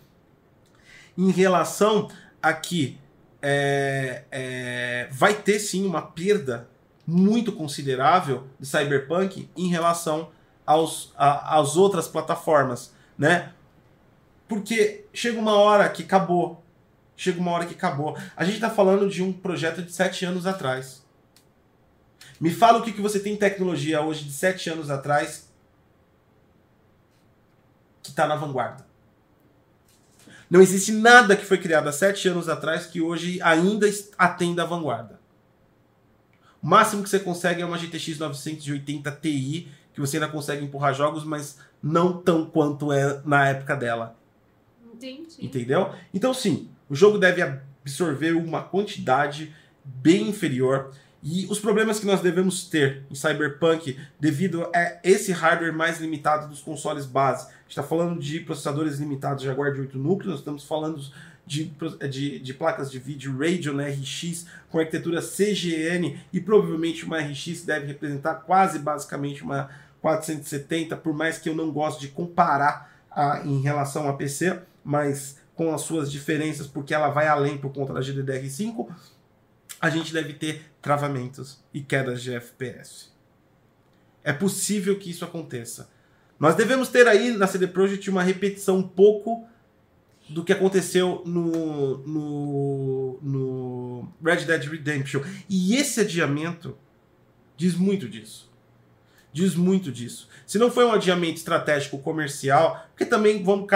em relação a que é, é, vai ter sim uma perda muito considerável de Cyberpunk em relação aos, a, às outras plataformas, né? Porque chega uma hora que acabou. Chega uma hora que acabou. A gente está falando de um projeto de sete anos atrás. Me fala o que, que você tem tecnologia hoje de sete anos atrás que está na vanguarda. Não existe nada que foi criado há sete anos atrás que hoje ainda atenda à vanguarda. O máximo que você consegue é uma GTX 980 Ti, que você ainda consegue empurrar jogos, mas não tão quanto é na época dela. Entendi. Entendeu? Então, sim, o jogo deve absorver uma quantidade bem inferior. E os problemas que nós devemos ter em Cyberpunk devido a esse hardware mais limitado dos consoles base. A gente está falando de processadores limitados Jaguar de 8 núcleos, estamos falando de, de, de, placas de vídeo Radeon RX com arquitetura CGN e provavelmente uma RX deve representar quase basicamente uma 470, por mais que eu não goste de comparar a, em relação a PC, mas com as suas diferenças, porque ela vai além por conta da GDDR5, a gente deve ter travamentos e quedas de FPS. É possível que isso aconteça. Nós devemos ter aí na CD Projekt uma repetição um pouco do que aconteceu no, no, no Red Dead Redemption. E esse adiamento diz muito disso. Diz muito disso. Se não foi um adiamento estratégico comercial, porque também vamos,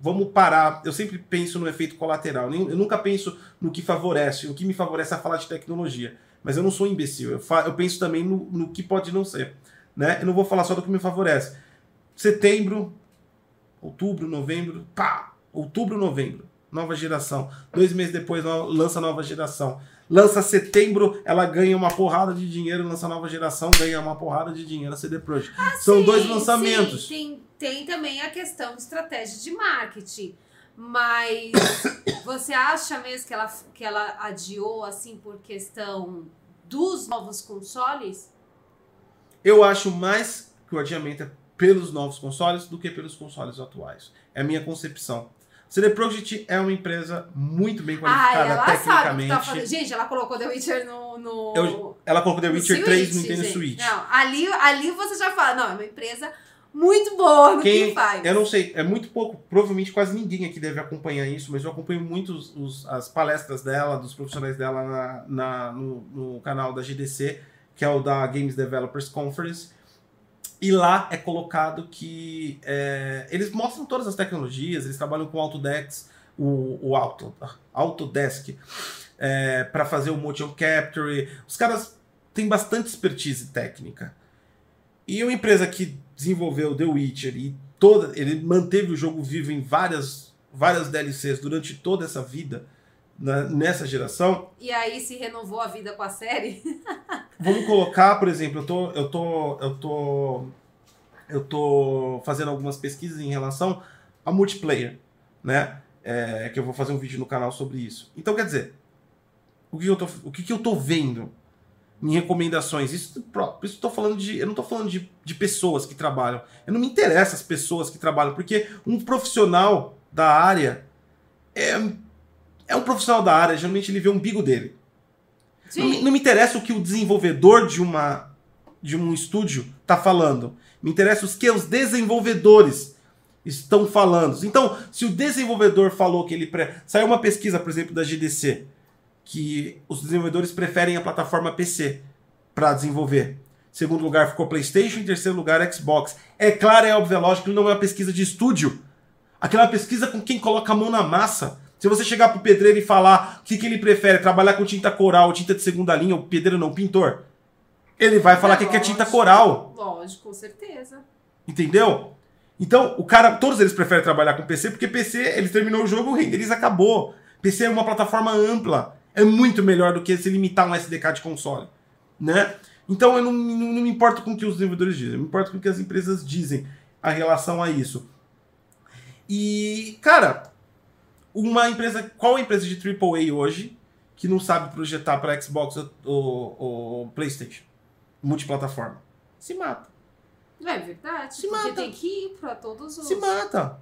vamos parar. Eu sempre penso no efeito colateral. Eu nunca penso no que favorece. O que me favorece é falar de tecnologia. Mas eu não sou imbecil. Eu, eu penso também no, no que pode não ser. Né? Eu não vou falar só do que me favorece. Setembro, outubro, novembro, pá, outubro, novembro, nova geração. Dois meses depois lança nova geração. Lança setembro, ela ganha uma porrada de dinheiro, lança nova geração, ganha uma porrada de dinheiro a CD Projekt. Ah, São sim, dois lançamentos. Sim, tem, tem também a questão de estratégia de marketing. Mas você acha mesmo que ela, que ela adiou assim por questão dos novos consoles? Eu acho mais que o adiamento é pelos novos consoles do que pelos consoles atuais. É a minha concepção. CD Projekt é uma empresa muito bem qualificada ah, ela tecnicamente. Tá fazendo. Gente, ela colocou The Witcher no. no... Eu, ela colocou The Witcher 3 no Nintendo gente. Switch. Não, ali, ali você já fala, não, é uma empresa muito boa no Quem, que faz. Eu não sei, é muito pouco, provavelmente quase ninguém aqui deve acompanhar isso, mas eu acompanho muito os, os, as palestras dela, dos profissionais dela na, na no, no canal da GDC, que é o da Games Developers Conference. E lá é colocado que é, eles mostram todas as tecnologias, eles trabalham com Autodesk, o, o Auto, Autodesk, é, para fazer o motion capture. Os caras têm bastante expertise técnica. E uma empresa que desenvolveu The Witcher e toda, ele manteve o jogo vivo em várias, várias DLCs durante toda essa vida, na, nessa geração. E aí se renovou a vida com a série? Vamos colocar, por exemplo, eu tô, eu tô, eu tô, eu tô fazendo algumas pesquisas em relação a multiplayer, né? É, que eu vou fazer um vídeo no canal sobre isso. Então, quer dizer, o que eu tô, o que, que eu tô vendo em recomendações? Isso, isso tô falando de, eu não estou falando de, de pessoas que trabalham. Eu não me interessa as pessoas que trabalham, porque um profissional da área é é um profissional da área, geralmente ele vê o umbigo dele. Não, não, me interessa o que o desenvolvedor de uma de um estúdio está falando. Me interessa os que os desenvolvedores estão falando. Então, se o desenvolvedor falou que ele pre... saiu uma pesquisa, por exemplo, da GDC, que os desenvolvedores preferem a plataforma PC para desenvolver. Segundo lugar ficou PlayStation, em terceiro lugar Xbox. É claro, é óbvio, é lógico que não é uma pesquisa de estúdio. Aquela pesquisa com quem coloca a mão na massa. Se você chegar pro pedreiro e falar o que, que ele prefere, trabalhar com tinta coral tinta de segunda linha, o pedreiro não, o pintor, ele vai falar é, que lógico, é tinta coral. Lógico, com certeza. Entendeu? Então, o cara, todos eles preferem trabalhar com PC, porque PC, eles terminou o jogo, o renderiz acabou. PC é uma plataforma ampla. É muito melhor do que se limitar um SDK de console. Né? Então, eu não, não, não me importo com o que os desenvolvedores dizem, eu me importo com o que as empresas dizem a relação a isso. E, cara, uma empresa. Qual empresa de AAA hoje que não sabe projetar para Xbox ou, ou, PlayStation? Multiplataforma. Se mata. É verdade. Se mata. tem que ir para todos os. Se mata.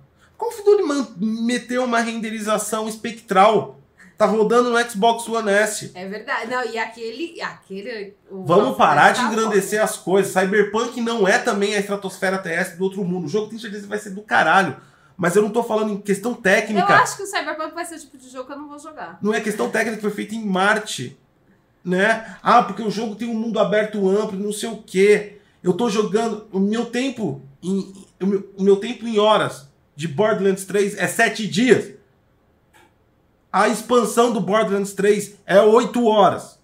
Duty man- meteu uma renderização espectral. Tá rodando no Xbox One S. É verdade. Não, e aquele. aquele Vamos parar de tá engrandecer as coisas. Cyberpunk não é também a estratosfera terrestre do outro mundo. O jogo tem certeza que vai ser do caralho. Mas eu não tô falando em questão foda. Eu técnica. acho que o Cyberpunk vai ser o tipo de jogo que eu não vou jogar. Não é questão técnica que foi feita em Marte. Né? Ah, porque o jogo tem um mundo aberto amplo, não sei o quê. Eu tô jogando. O meu tempo. Em, o, meu, o meu tempo em horas de Borderlands 3 é 7 dias. A expansão do Borderlands 3 é 8 horas.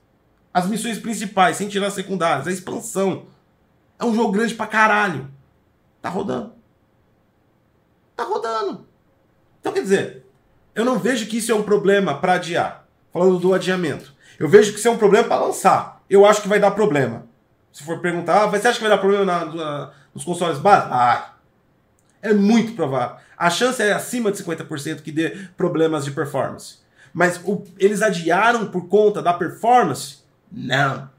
As missões principais, sem tirar as secundárias, a expansão. É um jogo grande pra caralho. Tá rodando. Tá rodando. Então, quer dizer, eu não vejo que isso é um problema pra adiar. Falando do adiamento. Eu vejo que isso é um problema pra lançar. Eu acho que vai dar problema. Se for perguntar, ah, você acha que vai dar problema na- na- nos consoles básicos? Vai. É muito provável. A chance é acima de 50% que dê problemas de performance. Mas o- eles adiaram por conta da performance? Não.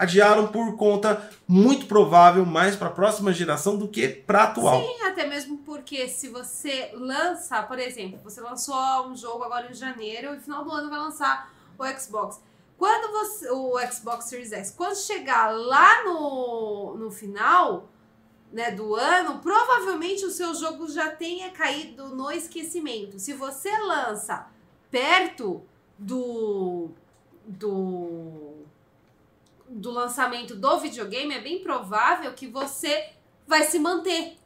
Adiaram por conta muito provável mais para a próxima geração do que para atual. Sim, até mesmo porque se você lança, por exemplo, você lançou um jogo agora em janeiro e no final do ano vai lançar o Xbox. Quando você. O Xbox Series X, quando chegar lá no, no final né, do ano, provavelmente o seu jogo já tenha caído no esquecimento. Se você lança perto do. do. Do lançamento do videogame, é bem provável que você vai se manter.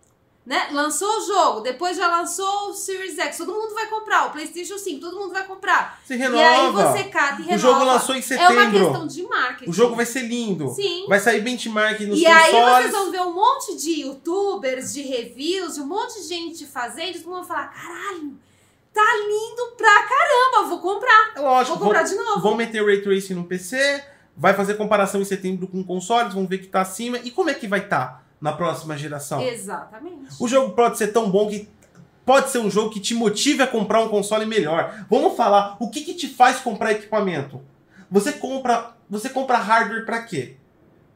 Né? Lançou o jogo, depois já lançou o Series X, todo mundo vai comprar, o PlayStation 5, todo mundo vai comprar. Se E aí renova. você cata e renova. o jogo lançou em É uma setembro. questão de marketing. o jogo vai ser lindo. Sim. Vai sair benchmark nos E aí consoles. vocês vão ver um monte de youtubers, de reviews, de um monte de gente fazendo, e todo mundo vai falar, caralho, tá lindo pra caramba, vou comprar. É lógico, Vou comprar vão, de novo. vão meter Ray Tracing no PC, vai fazer comparação em setembro com consoles, vão ver que tá acima. E como é que vai estar na próxima geração? Exatamente. O jogo pode ser tão bom que pode ser um jogo que te motive a comprar um console melhor. Vamos falar, o que, que te faz comprar equipamento? Você compra, você compra hardware pra quê?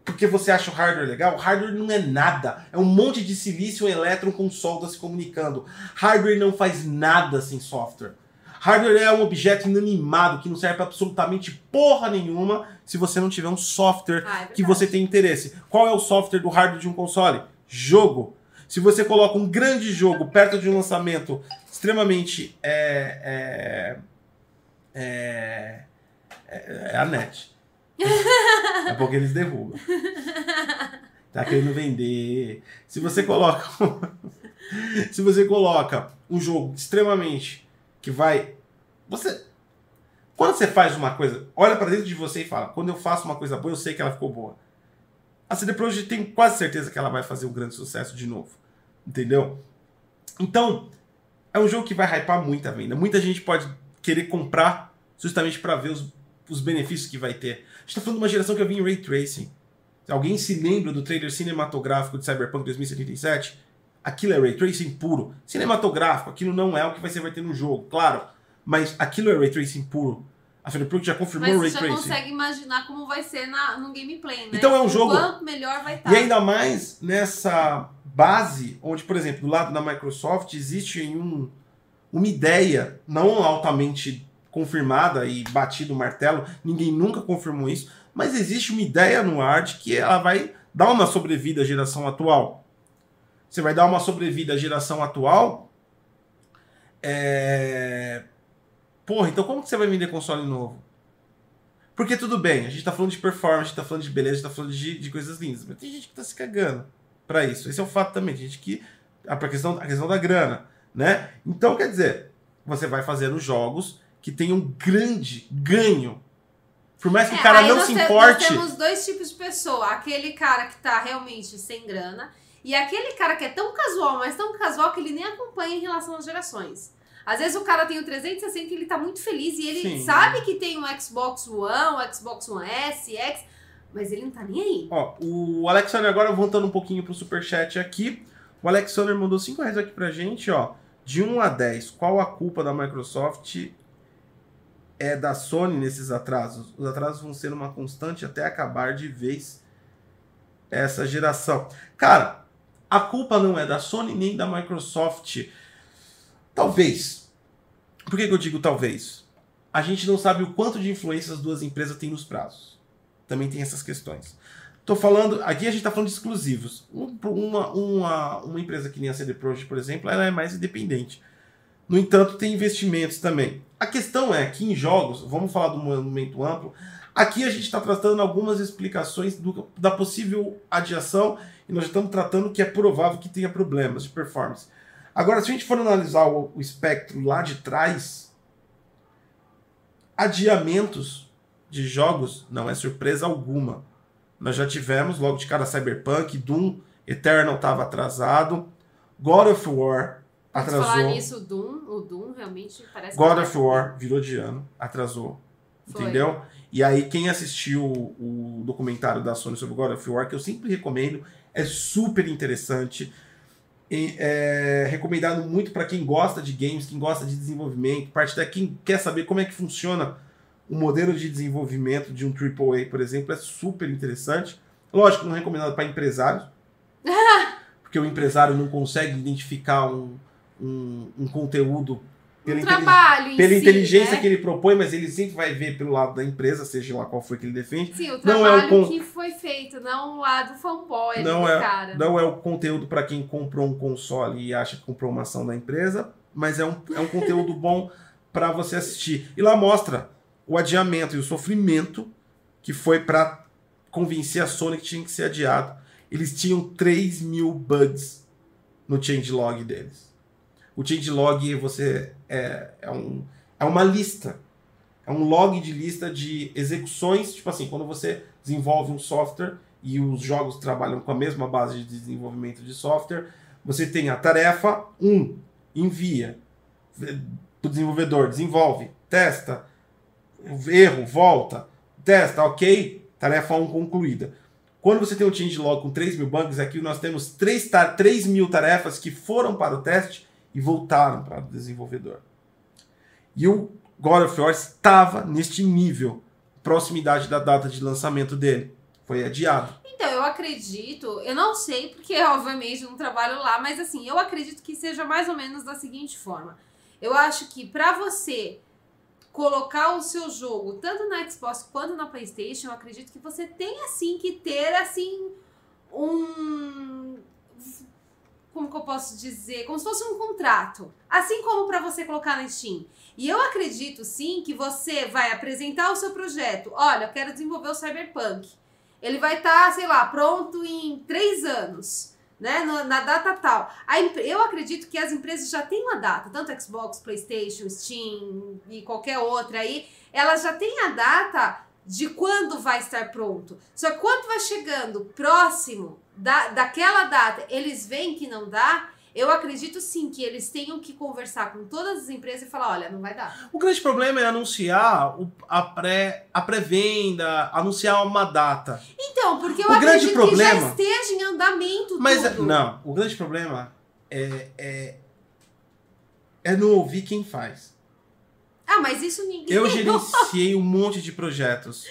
Porque você acha o hardware legal? Hardware não é nada. É um monte de silício e elétron com solda se comunicando. Hardware não faz nada sem software. Hardware é um objeto inanimado que não serve pra absolutamente porra nenhuma se você não tiver um software Ah, é que você tem interesse. Qual é o software do hardware de um console? Jogo. Se você coloca um grande jogo perto de um lançamento extremamente. É, é, é, é, é a net. É porque eles derrubam. Tá querendo vender. Se você coloca. se você coloca um jogo extremamente que vai. Você. Quando você faz uma coisa, olha pra dentro de você e fala: quando eu faço uma coisa boa, eu sei que ela ficou boa. A CD Projekt tem quase certeza que ela vai fazer um grande sucesso de novo. Entendeu? Então, é um jogo que vai hypar muita venda. Muita gente pode querer comprar justamente para ver os, os benefícios que vai ter. A gente tá falando de uma geração que eu vi em Ray Tracing. Alguém se lembra do trailer cinematográfico de Cyberpunk 2077? Aquilo é Ray Tracing puro. Cinematográfico, aquilo não é o que você vai ter no jogo, claro. Mas aquilo é Ray Tracing puro. A Projekt já confirmou Mas o Ray você já Tracing. consegue imaginar como vai ser na, no gameplay, né? Então é um jogo- Quanto melhor vai estar. E ainda mais nessa base, onde, por exemplo, do lado da Microsoft existe um, uma ideia não altamente confirmada e batido o martelo, ninguém nunca confirmou isso, mas existe uma ideia no ar de que ela vai dar uma sobrevida à geração atual. Você vai dar uma sobrevida à geração atual. É... Porra, então como que você vai vender console novo? Porque tudo bem, a gente tá falando de performance, a gente tá falando de beleza, a gente tá falando de, de coisas lindas, mas tem gente que tá se cagando pra isso. Esse é o fato também, tem gente que. A pra questão, a questão da grana, né? Então, quer dizer, você vai fazendo jogos que tenham um grande ganho. Por mais que o É, cara aí não se te- importe. Nós temos dois tipos de pessoa. Aquele cara que tá realmente sem grana e aquele cara que é tão casual, mas tão casual que ele nem acompanha em relação às gerações. Às vezes o cara tem o 360 e ele tá muito feliz e ele Sim. sabe que tem um Xbox One, um Xbox One S, X, mas ele não tá nem aí. Ó, o Alexander agora voltando um pouquinho pro superchat aqui. O Alexander mandou 5 reais aqui pra gente, ó. De 1 a 10, qual a culpa da Microsoft é da Sony nesses atrasos? Os atrasos vão ser uma constante até acabar de vez essa geração. Cara, a culpa não é da Sony nem da Microsoft. Talvez. Por que, que eu digo talvez? A gente não sabe o quanto de influência as duas empresas têm nos prazos. Também tem essas questões. Tô falando, aqui a gente está falando de exclusivos. Uma, uma, uma empresa que nem a CD Projekt, por exemplo, ela é mais independente. No entanto, tem investimentos também. A questão é que em jogos, vamos falar do momento amplo, aqui a gente está tratando algumas explicações do, da possível adiação e nós estamos tratando que é provável que tenha problemas de performance. Agora, se a gente for analisar o, o espectro lá de trás, adiamentos de jogos não é surpresa alguma. Nós já tivemos logo de cara Cyberpunk, Doom, Eternal estava atrasado, God of War atrasou. falar nisso, Doom, o Doom realmente parece God of War virou de ano, atrasou. Foi. Entendeu? E aí, quem assistiu o documentário da Sony sobre God of War, que eu sempre recomendo, é super interessante. E, é recomendado muito para quem gosta de games, quem gosta de desenvolvimento, parte da quem quer saber como é que funciona o modelo de desenvolvimento de um AAA, por exemplo, é super interessante. Lógico, não recomendado para empresários, porque o empresário não consegue identificar um, um, um conteúdo pela, um trabalho pela si, inteligência né? que ele propõe, mas ele sempre vai ver pelo lado da empresa, seja lá qual foi que ele defende. Sim, o Não trabalho é o con- que foi feito, não o lado fanboy Não do é, cara. não é o conteúdo para quem comprou um console e acha que comprou uma ação da empresa, mas é um, é um conteúdo bom para você assistir. E lá mostra o adiamento e o sofrimento que foi para convencer a Sony que tinha que ser adiado. Eles tinham 3 mil bugs no changelog deles. O changelog você é, é, um, é uma lista. É um log de lista de execuções. Tipo assim, quando você desenvolve um software e os jogos trabalham com a mesma base de desenvolvimento de software, você tem a tarefa 1, envia. O desenvolvedor desenvolve, testa, erro, volta, testa, ok, tarefa 1 concluída. Quando você tem um changelog com 3 mil bugs, aqui nós temos 3, 3 mil tarefas que foram para o teste e voltaram para o desenvolvedor. E o God of War estava neste nível, proximidade da data de lançamento dele. Foi adiado. Então, eu acredito, eu não sei, porque obviamente eu não trabalho lá, mas assim, eu acredito que seja mais ou menos da seguinte forma. Eu acho que para você colocar o seu jogo tanto na Xbox quanto na PlayStation, eu acredito que você tem assim que ter assim um como que eu posso dizer, como se fosse um contrato, assim como para você colocar na Steam. E eu acredito sim que você vai apresentar o seu projeto. Olha, eu quero desenvolver o Cyberpunk. Ele vai estar, sei lá, pronto em três anos, né? Na, na data tal. A eu acredito que as empresas já têm uma data, tanto Xbox, PlayStation, Steam e qualquer outra aí, elas já têm a data de quando vai estar pronto. Só que quando vai chegando próximo da, daquela data, eles veem que não dá. Eu acredito sim que eles tenham que conversar com todas as empresas e falar: olha, não vai dar. O grande problema é anunciar o- a pré a pré-venda, anunciar uma data. Então, porque eu O grande acredito problema- que já esteja em andamento Mas tudo. não, o grande problema é, é é não ouvir quem faz. Ah, mas isso ninguém. Eu gerenciei um monte de projetos.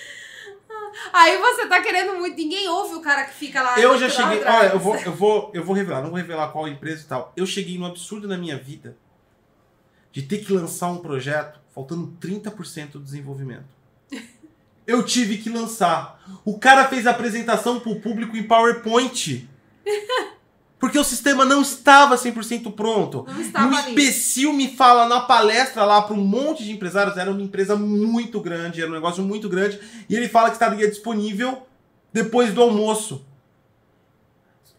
Aí você tá querendo muito. Ninguém ouve o cara que fica lá. Eu já cheguei, olha, eu vou, eu vou, eu vou revelar, não vou revelar qual empresa e tal. Eu cheguei no absurdo na minha vida de ter que lançar um projeto faltando 30% do desenvolvimento. Eu tive que lançar. O cara fez a apresentação pro público em PowerPoint. Porque o sistema não estava 100% pronto. Não estava um imbecil me fala na palestra lá para um monte de empresários, era uma empresa muito grande, era um negócio muito grande, e ele fala que estaria disponível depois do almoço.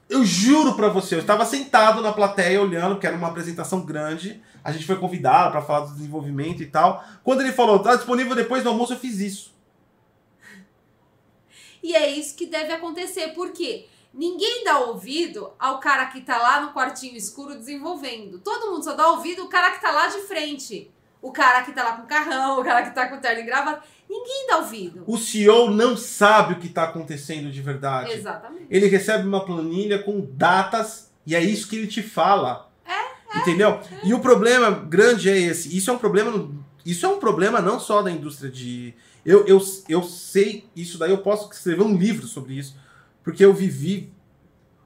Eu juro para você, eu estava sentado na plateia olhando, porque era uma apresentação grande, a gente foi convidado para falar do desenvolvimento e tal. Quando ele falou, tá disponível depois do almoço, eu fiz isso. E é isso que deve acontecer, porque ninguém dá ouvido ao cara que tá lá no quartinho escuro desenvolvendo. Todo mundo só dá ouvido ao cara que tá lá de frente. O cara que tá lá com o carrão, o cara que tá com o terno e gravata. Ninguém dá ouvido. O CEO não sabe o que está acontecendo de verdade. Exatamente. Ele recebe uma planilha com datas e é isso que ele te fala. É. Entendeu? E o problema grande é esse. Isso é um problema. Isso é um problema não só da indústria de. Eu, eu, eu sei isso daí, eu posso escrever um livro sobre isso. Porque eu vivi,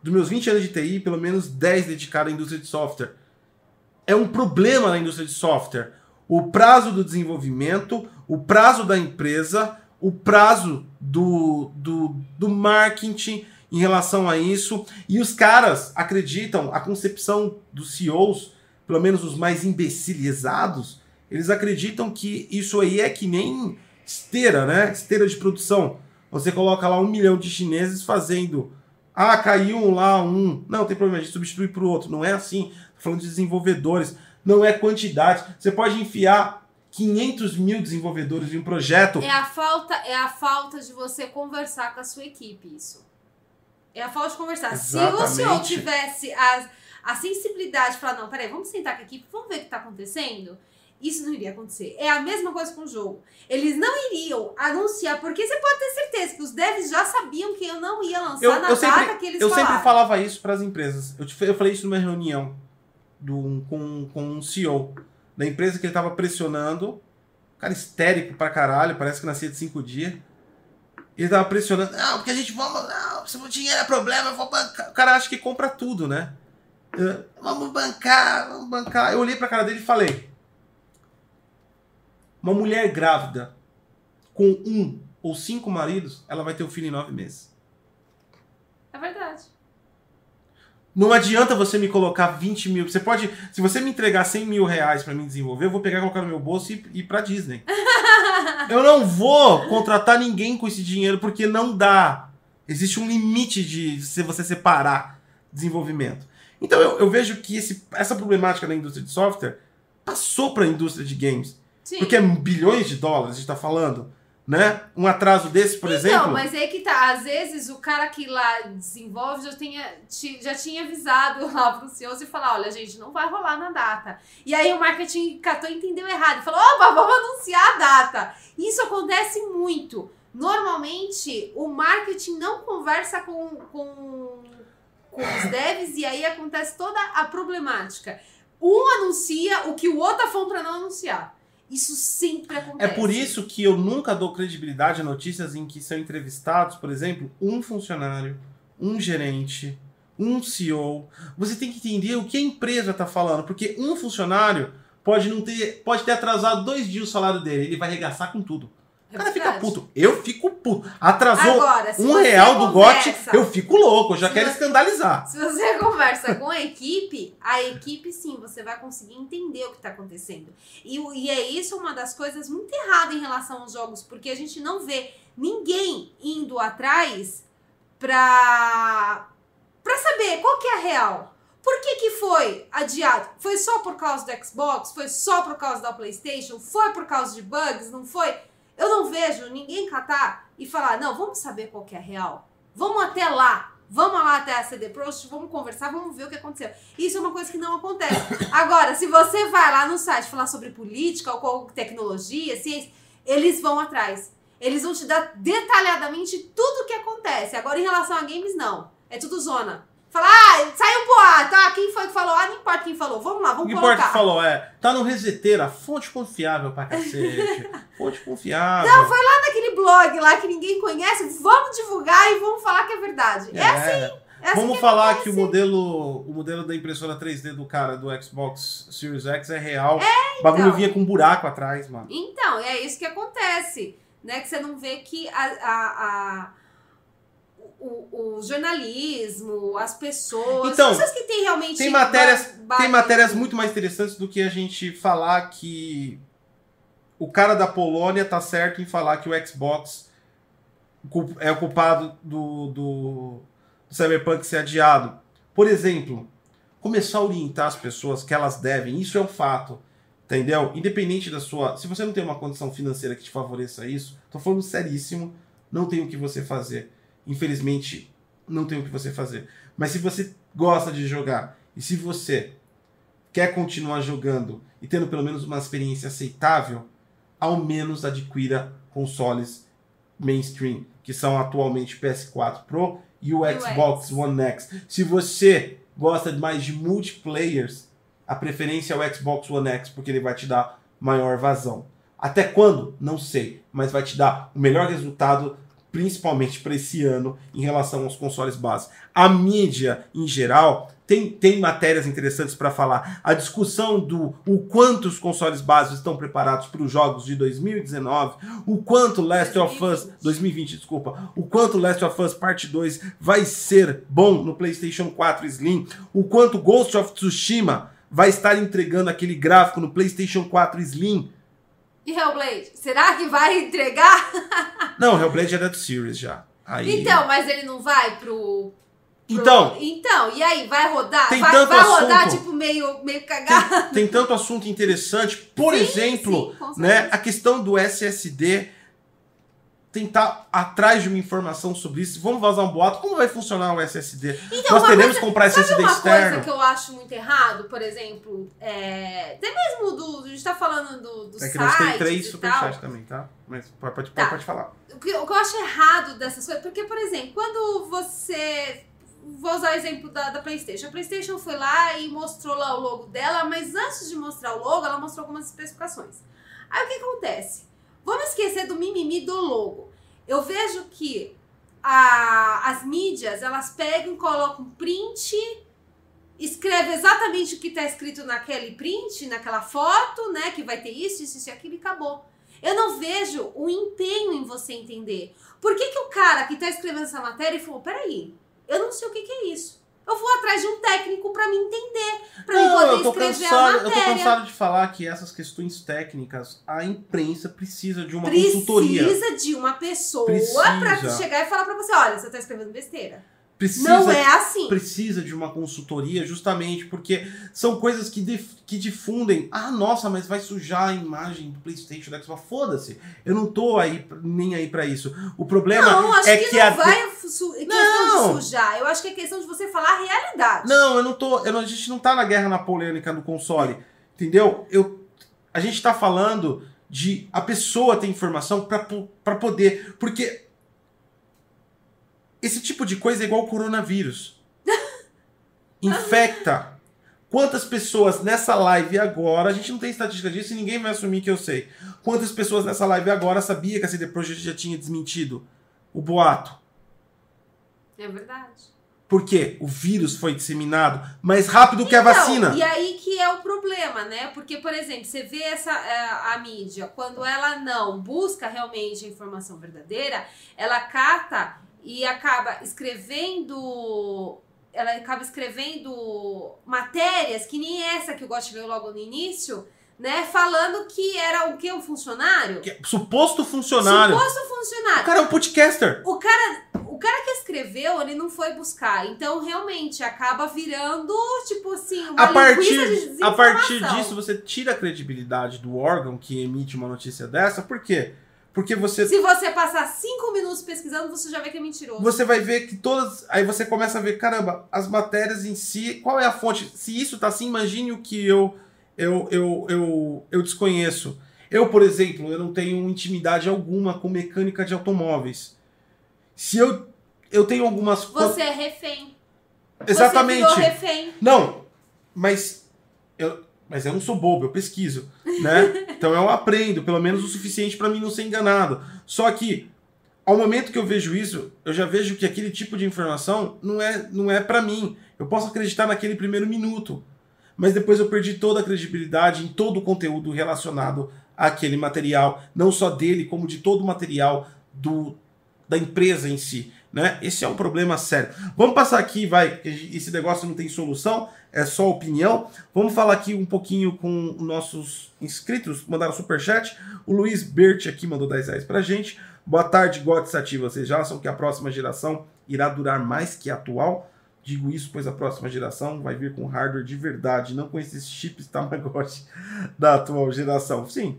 dos meus 20 anos de TI, pelo menos 10 dedicado à indústria de software. é um problema na indústria de software. O prazo do desenvolvimento, o prazo da empresa, o prazo do, do, do marketing em relação a isso. E os caras acreditam, a concepção dos CEOs, pelo menos os mais imbecilizados, eles acreditam que isso aí é que nem esteira, né? Esteira de produção. Você coloca lá um milhão de chineses fazendo. Ah, caiu lá um. Não, tem problema, a gente substitui para o outro. Não é assim. Tô falando de desenvolvedores. Não é quantidade. Você pode enfiar 500 mil desenvolvedores em um projeto. É a falta, é a falta de você conversar com a sua equipe, isso. É a falta de conversar. Exatamente. Se o senhor tivesse a, a sensibilidade de falar, não, peraí, vamos sentar com a equipe, vamos ver o que está acontecendo. Isso não iria acontecer. É a mesma coisa com o jogo. Eles não iriam anunciar, porque você pode ter certeza que os devs já sabiam que eu não ia lançar Eu, na eu data sempre, que eles eu falaram. sempre falava isso para as empresas. Eu, te- eu falei isso numa reunião do, com, com um CEO da empresa que ele tava pressionando. Cara histérico pra caralho, parece que nascia de cinco dias. Ele tava pressionando. Não, porque a gente vamos. Não, se o dinheiro é problema, eu vou bancar. O cara acha que compra tudo, né? Eu, vamos bancar, vamos bancar. Eu olhei pra cara dele e falei: Uma mulher grávida com um ou cinco maridos, ela vai ter um filho em nove meses. É verdade. Não adianta você me colocar 20 mil. Você pode. Se você me entregar 100 mil reais pra mim desenvolver, eu vou pegar, colocar no meu bolso e ir pra Disney. eu não vou contratar ninguém com esse dinheiro porque não dá. Existe um limite de se você separar desenvolvimento. Então eu, eu vejo que esse, essa problemática da indústria de software passou pra indústria de games. Sim. Porque é bilhões de dólares a gente tá falando. Né? Um atraso desse, por exemplo. Então, mas aí que tá. Às vezes o cara que lá desenvolve já tinha, ti- já tinha avisado lá pro CEOs e falar: olha, gente, não vai rolar na data. E aí o marketing catou e entendeu errado. E falou: opa, vamos anunciar a data. Isso acontece muito. Normalmente, o marketing não conversa com, com, com os devs e aí acontece toda a problemática. Um anuncia o que o outro tá falando pra não anunciar. Isso sempre É acontece. por isso que eu nunca dou credibilidade a notícias em que são entrevistados, por exemplo, um funcionário, um gerente, um CEO. Você tem que entender o que a empresa está falando, porque um funcionário pode não ter, pode ter atrasado dois dias o salário dele, ele vai arregaçar com tudo. O cara fica puto. Eu fico puto. Atrasou Agora, um real do gote, eu fico louco, eu já quero você- escandalizar. Se você conversa com a equipe, a equipe sim, você vai conseguir entender o que está acontecendo. E, e é isso uma das coisas muito erradas em relação aos jogos, porque a gente não vê ninguém indo atrás pra, pra saber qual que é a real. Por que, que foi adiado? Foi só por causa do Xbox? Foi só por causa da PlayStation? Foi por causa de bugs? Não foi? Eu não vejo ninguém catar e falar, não, vamos saber qual que é a real. Vamos até lá. Vamos lá até a CD Projekt, vamos conversar, vamos ver o que aconteceu. Isso é uma coisa que não acontece. Agora, se você vai lá no site falar sobre política ou tecnologia, ciência, eles vão atrás. Eles vão te dar detalhadamente tudo o que acontece. Agora, em relação a games, não. É tudo zona. Fala, ah, saiu um boato. Ah, quem foi que falou? Ah, não importa quem falou. Vamos lá, vamos que colocar. importa que falou é, tá no reseteira, fonte confiável pra cacete. fonte confiável. Não, foi lá naquele blog lá que ninguém conhece. Vamos divulgar e vamos falar que é verdade. É, assim. É assim Vamos que falar que o modelo, o modelo da impressora 3D do cara do Xbox Series X é real. o bagulho então. vinha com um buraco atrás, mano. Então, é isso que acontece. Né? Que você não vê que a, a- a- o, o jornalismo, as pessoas, Então, as pessoas que têm realmente. Tem matérias, tem matérias muito mais interessantes do que a gente falar que o cara da Polônia tá certo em falar que o Xbox é o culpado do, do, do Cyberpunk ser adiado. Por exemplo, começar a orientar as pessoas que elas devem, isso é um fato. Entendeu? Independente da sua. Se você não tem uma condição financeira que te favoreça isso, tô falando seríssimo, não tem o que você fazer. Infelizmente, não tem o que você fazer. Mas se você gosta de jogar e se você quer continuar jogando e tendo pelo menos uma experiência aceitável, ao menos adquira consoles mainstream, que são atualmente PS4 Pro e o o Xbox. One X. Se você gosta mais de multiplayers, a preferência é o Xbox One X, porque ele vai te dar maior vazão. Até quando? Não sei, mas vai te dar o melhor resultado, principalmente para esse ano, em relação aos consoles base. A mídia, em geral, tem, tem matérias interessantes para falar. A discussão do o quanto os consoles básicos estão preparados para os jogos de 2019, o quanto Last 2020. of Us 2020, desculpa, o quanto Last of Us Parte 2 vai ser bom no PlayStation 4 Slim, o quanto Ghost of Tsushima vai estar entregando aquele gráfico no PlayStation 4 Slim. E Hellblade, será que vai entregar? não, Hellblade é Dead Series já. Aí... Então, mas ele não vai pro então. Então, e aí, vai rodar? Tem vai, tanto vai assunto, rodar, tipo, meio, meio cagado? Tem, tem tanto assunto interessante. Por sim, exemplo, sim, né, a questão do SSD tentar atrás de uma informação sobre isso. Vamos vazar um boato. Como vai funcionar o SSD? Então, Nós teremos que comprar SSD uma externo. coisa que eu acho muito errado, por exemplo, é... até mesmo do. A gente tá falando do, do é que nós temos três superchats também, tá? Mas pode, pode, tá. pode falar. O que, o que eu acho errado dessas coisas, porque, por exemplo, quando você vou usar o exemplo da, da PlayStation. A PlayStation foi lá e mostrou lá o logo dela, mas antes de mostrar o logo, ela mostrou algumas especificações. Aí o que acontece? Vamos esquecer do mimimi do logo. Eu vejo que a, as mídias elas pegam, colocam print, escreve exatamente o que está escrito naquele print, naquela foto, né? Que vai ter isso, isso, isso e aquilo e acabou. Eu não vejo o empenho em você entender. Por que, que o cara que está escrevendo essa matéria falou: peraí, eu não sei o que, que é isso. Eu vou atrás de um técnico para me entender, para me poder eu tô escrever cansado, a matéria. Eu tô cansado de falar que essas questões técnicas, a imprensa precisa de uma precisa consultoria. Precisa de uma pessoa para chegar e falar para você, olha, você tá escrevendo besteira. Precisa, não é assim. Precisa de uma consultoria, justamente porque são coisas que, dif, que difundem. Ah, nossa, mas vai sujar a imagem do PlayStation, da Xbox. Foda-se. Eu não tô aí nem aí para isso. O problema não, acho é que, que não a vai su questão não. de sujar. Eu acho que é questão de você falar a realidade. Não, eu não tô. Eu não, a gente não tá na guerra napoleônica no console. Entendeu? Eu, a gente tá falando de a pessoa ter informação para poder. Porque esse tipo de coisa é igual o coronavírus. Infecta. Quantas pessoas nessa live agora, a gente não tem estatística disso e ninguém vai assumir que eu sei. Quantas pessoas nessa live agora sabia que a CD Projekt já tinha desmentido o boato? É verdade. Porque o vírus foi disseminado mais rápido que a então, vacina. E aí que é o problema, né? Porque, por exemplo, você vê essa a, a, mídia, quando ela não busca realmente a informação verdadeira, ela cata e acaba escrevendo ela acaba escrevendo matérias que nem essa que eu gosto de ler logo no início, né? Falando que era o que? Um funcionário? Que, suposto funcionário. Suposto funcionário. O cara é um podcaster. O cara, o cara que escreveu, ele não foi buscar. Então, realmente, acaba virando, tipo assim, uma a partir, A partir disso, você tira a credibilidade do órgão que emite uma notícia dessa. Por quê? Porque você. Se você passar cinco minutos pesquisando, você já vê que é mentiroso. Você vai ver que todas. Aí você começa a ver, caramba, as matérias em si, qual é a fonte? Se isso tá assim, imagine o que eu, eu, eu, eu, eu desconheço. Eu, por exemplo, eu não tenho intimidade alguma com mecânica de automóveis. Se eu, eu tenho algumas Você é refém. Exatamente. Você refém. Não, mas eu, mas eu não sou bobo, eu pesquiso, né? então eu aprendo, pelo menos o suficiente para mim não ser enganado. Só que ao momento que eu vejo isso, eu já vejo que aquele tipo de informação não é não é para mim. Eu posso acreditar naquele primeiro minuto, mas depois eu perdi toda a credibilidade em todo o conteúdo relacionado àquele material, não só dele, como de todo o material do da empresa em si. Né? Esse é um problema sério. Vamos passar aqui, vai, esse negócio não tem solução, é só opinião. Vamos falar aqui um pouquinho com nossos inscritos, mandaram superchat. O Luiz Bert aqui mandou 10 reais pra gente. Boa tarde, God Sativa. Vocês já acham que a próxima geração irá durar mais que a atual? Digo isso, pois a próxima geração vai vir com hardware de verdade, não com esses chips Tamagotchi da atual geração. Sim,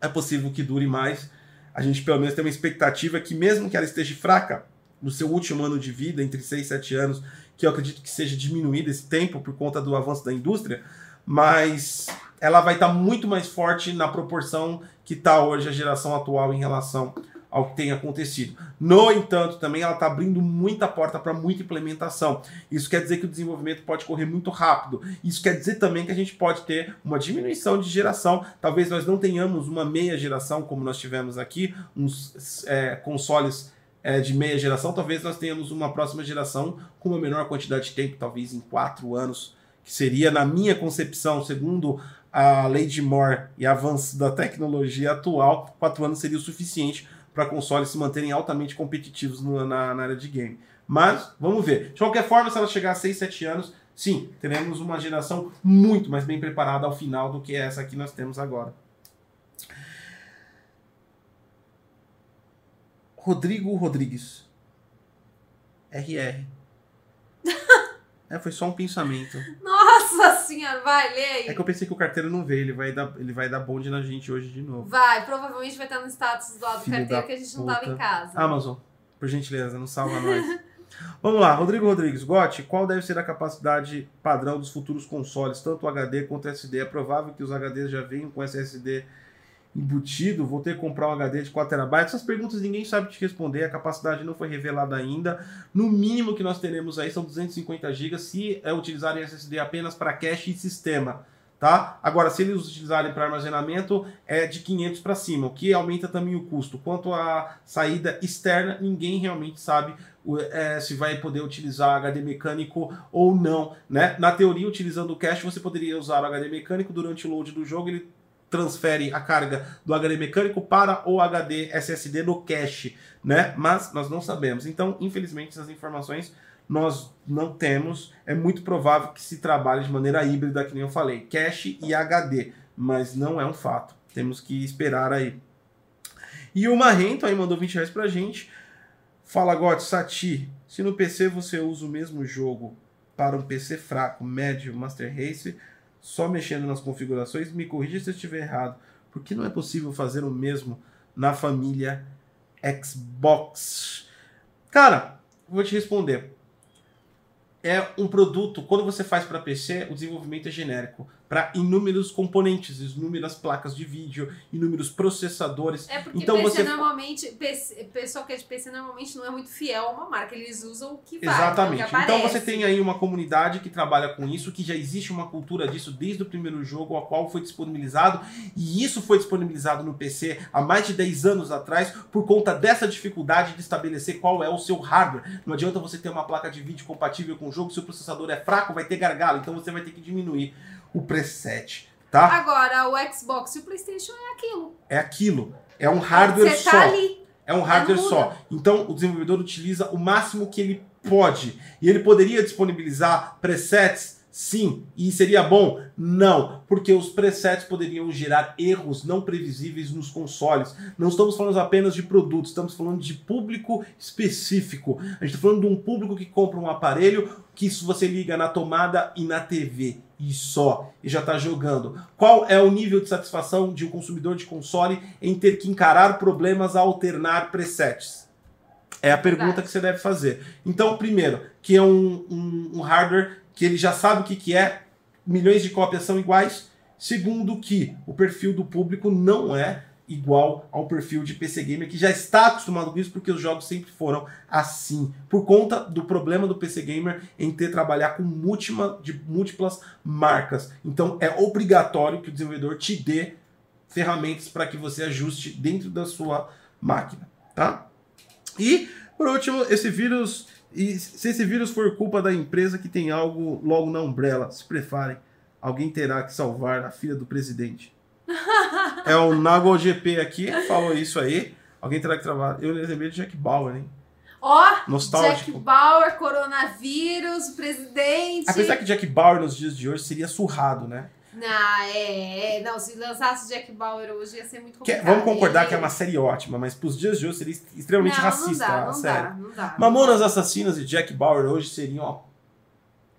é possível que dure mais. A gente pelo menos tem uma expectativa que, mesmo que ela esteja fraca, no seu último ano de vida, entre 6 e 7 anos, que eu acredito que seja diminuído esse tempo por conta do avanço da indústria, mas ela vai estar tá muito mais forte na proporção que está hoje a geração atual em relação ao que tem acontecido. No entanto, também ela está abrindo muita porta para muita implementação. Isso quer dizer que o desenvolvimento pode correr muito rápido. Isso quer dizer também que a gente pode ter uma diminuição de geração. Talvez nós não tenhamos uma meia geração como nós tivemos aqui, uns é, consoles é, de meia geração, talvez nós tenhamos uma próxima geração com uma menor quantidade de tempo, talvez em quatro anos, que seria, na minha concepção, segundo a Lady Moore e avanço da tecnologia atual, quatro anos seria o suficiente para consoles se manterem altamente competitivos no, na, na, área de game. Mas, vamos ver. De qualquer forma, se ela chegar a 6, 7 anos, sim, teremos uma geração muito mais bem preparada ao final do que essa que nós temos agora. Rodrigo Rodrigues. RR. é, foi só um pensamento. Nossa senhora, vai, lê aí. É que eu pensei que o carteiro não veio, ele vai dar, ele vai dar bonde na gente hoje de novo. Vai, provavelmente vai estar no status do lado do carteiro que a gente não puta. tava em casa. Amazon, por gentileza, não salva nós. Vamos lá, Rodrigo Rodrigues. Gotti, qual deve ser a capacidade padrão dos futuros consoles, tanto HD quanto SD? É provável que os HDs já venham com SSD embutido, vou ter que comprar um HD de 4TB? Essas perguntas ninguém sabe te responder, a capacidade não foi revelada ainda. No mínimo que nós teremos aí são 250 GB se é utilizarem SSD apenas para cache e sistema. Tá? Agora, se eles utilizarem para armazenamento, é de 500 para cima, o que aumenta também o custo. Quanto à saída externa, ninguém realmente sabe é, se vai poder utilizar HD mecânico ou não. Né? Na teoria, utilizando o cache, você poderia usar o HD mecânico durante o load do jogo, ele transfere a carga do HD mecânico para o HD SSD no cache, né? Mas nós não sabemos. Então, infelizmente, essas informações nós não temos. É muito provável que se trabalhe de maneira híbrida, que nem eu falei, cache e HD, mas não é um fato. Temos que esperar aí. E o Marrento aí mandou 20 reais pra gente. Fala, Got, Sati, se no PC você usa o mesmo jogo para um PC fraco, médio, Master Race, só mexendo nas configurações, me corrija se eu estiver errado. Por que não é possível fazer o mesmo na família Xbox? Cara, vou te responder. É um produto, quando você faz para PC, o desenvolvimento é genérico para inúmeros componentes, inúmeras placas de vídeo, inúmeros processadores. É porque então PC você normalmente, PC, pessoal que é de PC normalmente não é muito fiel a uma marca, eles usam o que vai, Exatamente. O que então você tem aí uma comunidade que trabalha com isso, que já existe uma cultura disso desde o primeiro jogo, a qual foi disponibilizado, e isso foi disponibilizado no PC há mais de 10 anos atrás por conta dessa dificuldade de estabelecer qual é o seu hardware. Não adianta você ter uma placa de vídeo compatível com o jogo, se o processador é fraco, vai ter gargalo, então você vai ter que diminuir o preset, tá? Agora, o Xbox e o PlayStation é aquilo. É aquilo. É um hardware Você só. Tá ali. É um hardware só. Então, o desenvolvedor utiliza o máximo que ele pode. E ele poderia disponibilizar presets Sim. E seria bom? Não, porque os presets poderiam gerar erros não previsíveis nos consoles. Não estamos falando apenas de produtos, estamos falando de público específico. A gente está falando de um público que compra um aparelho que isso você liga na tomada e na TV e só, e já está jogando. Qual é o nível de satisfação de um consumidor de console em ter que encarar problemas a alternar presets? É a pergunta que você deve fazer. Então, primeiro, que é um, um, um hardware que ele já sabe o que, que é, milhões de cópias são iguais. Segundo, que o perfil do público não é igual ao perfil de PC Gamer, que já está acostumado com isso, porque os jogos sempre foram assim. Por conta do problema do PC Gamer em ter trabalhar com múltima, de múltiplas marcas. Então é obrigatório que o desenvolvedor te dê ferramentas para que você ajuste dentro da sua máquina, tá? E, por último, esse vírus e se esse vírus for culpa da empresa que tem algo logo na Umbrella, se preparem, alguém terá que salvar a filha do presidente. é o Nago GP aqui, falou isso aí. Alguém terá que trabalhar. Eu lembrei de Jack Bauer, hein? Ó, oh, Jack Bauer, coronavírus, presidente. Apesar que Jack Bauer nos dias de hoje seria surrado, né? Não, é, é. Não, se lançasse Jack Bauer hoje ia ser muito complicado. Que, vamos concordar que é uma série ótima, mas pros dias de hoje seria extremamente não, racista. Não dá, não série. dá, não dá. Mamonas não Assassinas e Jack Bauer hoje seriam ó,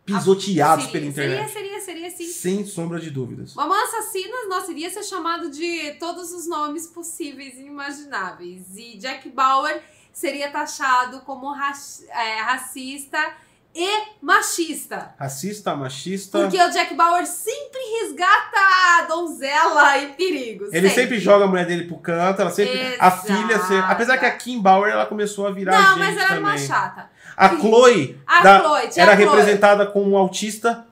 pisoteados seria, pela internet. Seria, seria, seria sim. Sem sombra de dúvidas. Mamonas Assassinas, nossa, iria ser chamado de todos os nomes possíveis e imagináveis. E Jack Bauer seria taxado como é, racista e machista. Racista, machista. Porque o Jack Bauer sempre resgata a donzela em perigos. Ele sempre. sempre joga a mulher dele pro canto, ela sempre. Exato. A filha sempre. Apesar que a Kim Bauer ela começou a virar Não, gente mas ela também. era uma chata. A Chloe, a da, Chloe era Chloe. representada como um autista.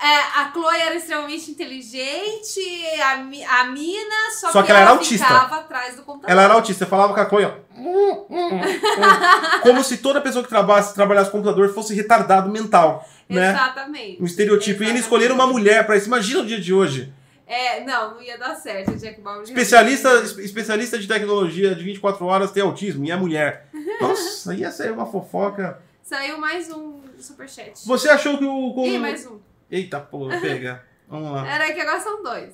É, a Chloe era extremamente inteligente, a, a mina, só, só que, que ela, era autista. ficava atrás do computador. Ela era autista, falava com a Chloe, ó. hum, hum. Como se toda pessoa que trabalhasse, trabalhasse com computador fosse retardado mental. Né? Exatamente. Um estereotipo. E eles escolheram uma mulher para isso. Imagina o dia de hoje. É, não, não ia dar certo. Jack Bauer especialista, especialista de tecnologia de 24 horas tem autismo e é mulher. Nossa, ia sair uma fofoca. Saiu mais um superchat. Você achou que o. Ih, mais um. Eita, pô, pega. Vamos lá. Era que agora são dois.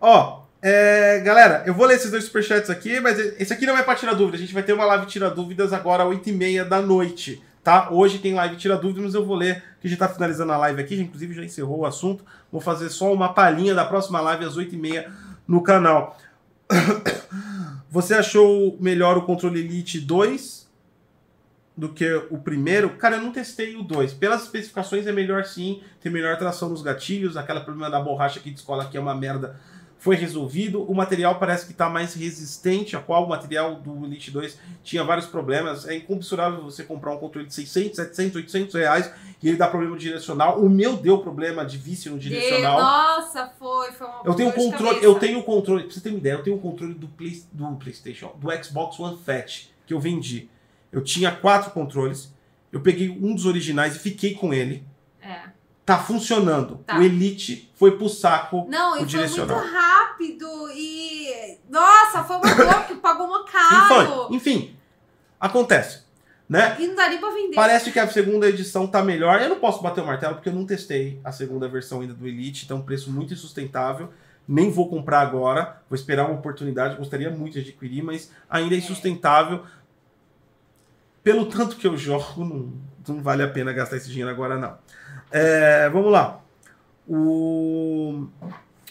Ó, é, galera, eu vou ler esses dois superchats aqui, mas esse aqui não é pra tirar dúvida. A gente vai ter uma live tira dúvidas agora às 8h30 da noite, tá? Hoje tem live tira dúvidas, mas eu vou ler, que a gente tá finalizando a live aqui, inclusive já encerrou o assunto. Vou fazer só uma palhinha da próxima live às 8h30 no canal. Você achou melhor o controle Elite 2 do que o primeiro? Cara, eu não testei o 2. Pelas especificações é melhor sim, tem melhor tração nos gatilhos, aquela problema da borracha aqui de escola que é uma merda foi resolvido. O material parece que está mais resistente, a qual o material do Elite 2 tinha vários problemas. É incomensurável você comprar um controle de 600, 700, 800 reais e ele dá problema direcional. O meu deu problema de vício no direcional. Deu, nossa, foi, foi uma Eu tenho controle, eu tenho controle, pra você ter uma ideia, eu tenho um controle do, Play, do PlayStation, do Xbox One Fat que eu vendi. Eu tinha quatro controles, eu peguei um dos originais e fiquei com ele. É tá funcionando. Tá. O Elite foi pro saco Não, o e direcional. foi muito rápido e... Nossa, foi uma dor que pagou uma caro. Enfim, enfim, acontece. Né? E não dá nem pra vender. Parece que a segunda edição tá melhor. Eu não posso bater o martelo porque eu não testei a segunda versão ainda do Elite, então um preço muito insustentável. Nem vou comprar agora, vou esperar uma oportunidade, gostaria muito de adquirir, mas ainda é insustentável. Pelo tanto que eu jogo, não, não vale a pena gastar esse dinheiro agora, não. É, vamos lá. O,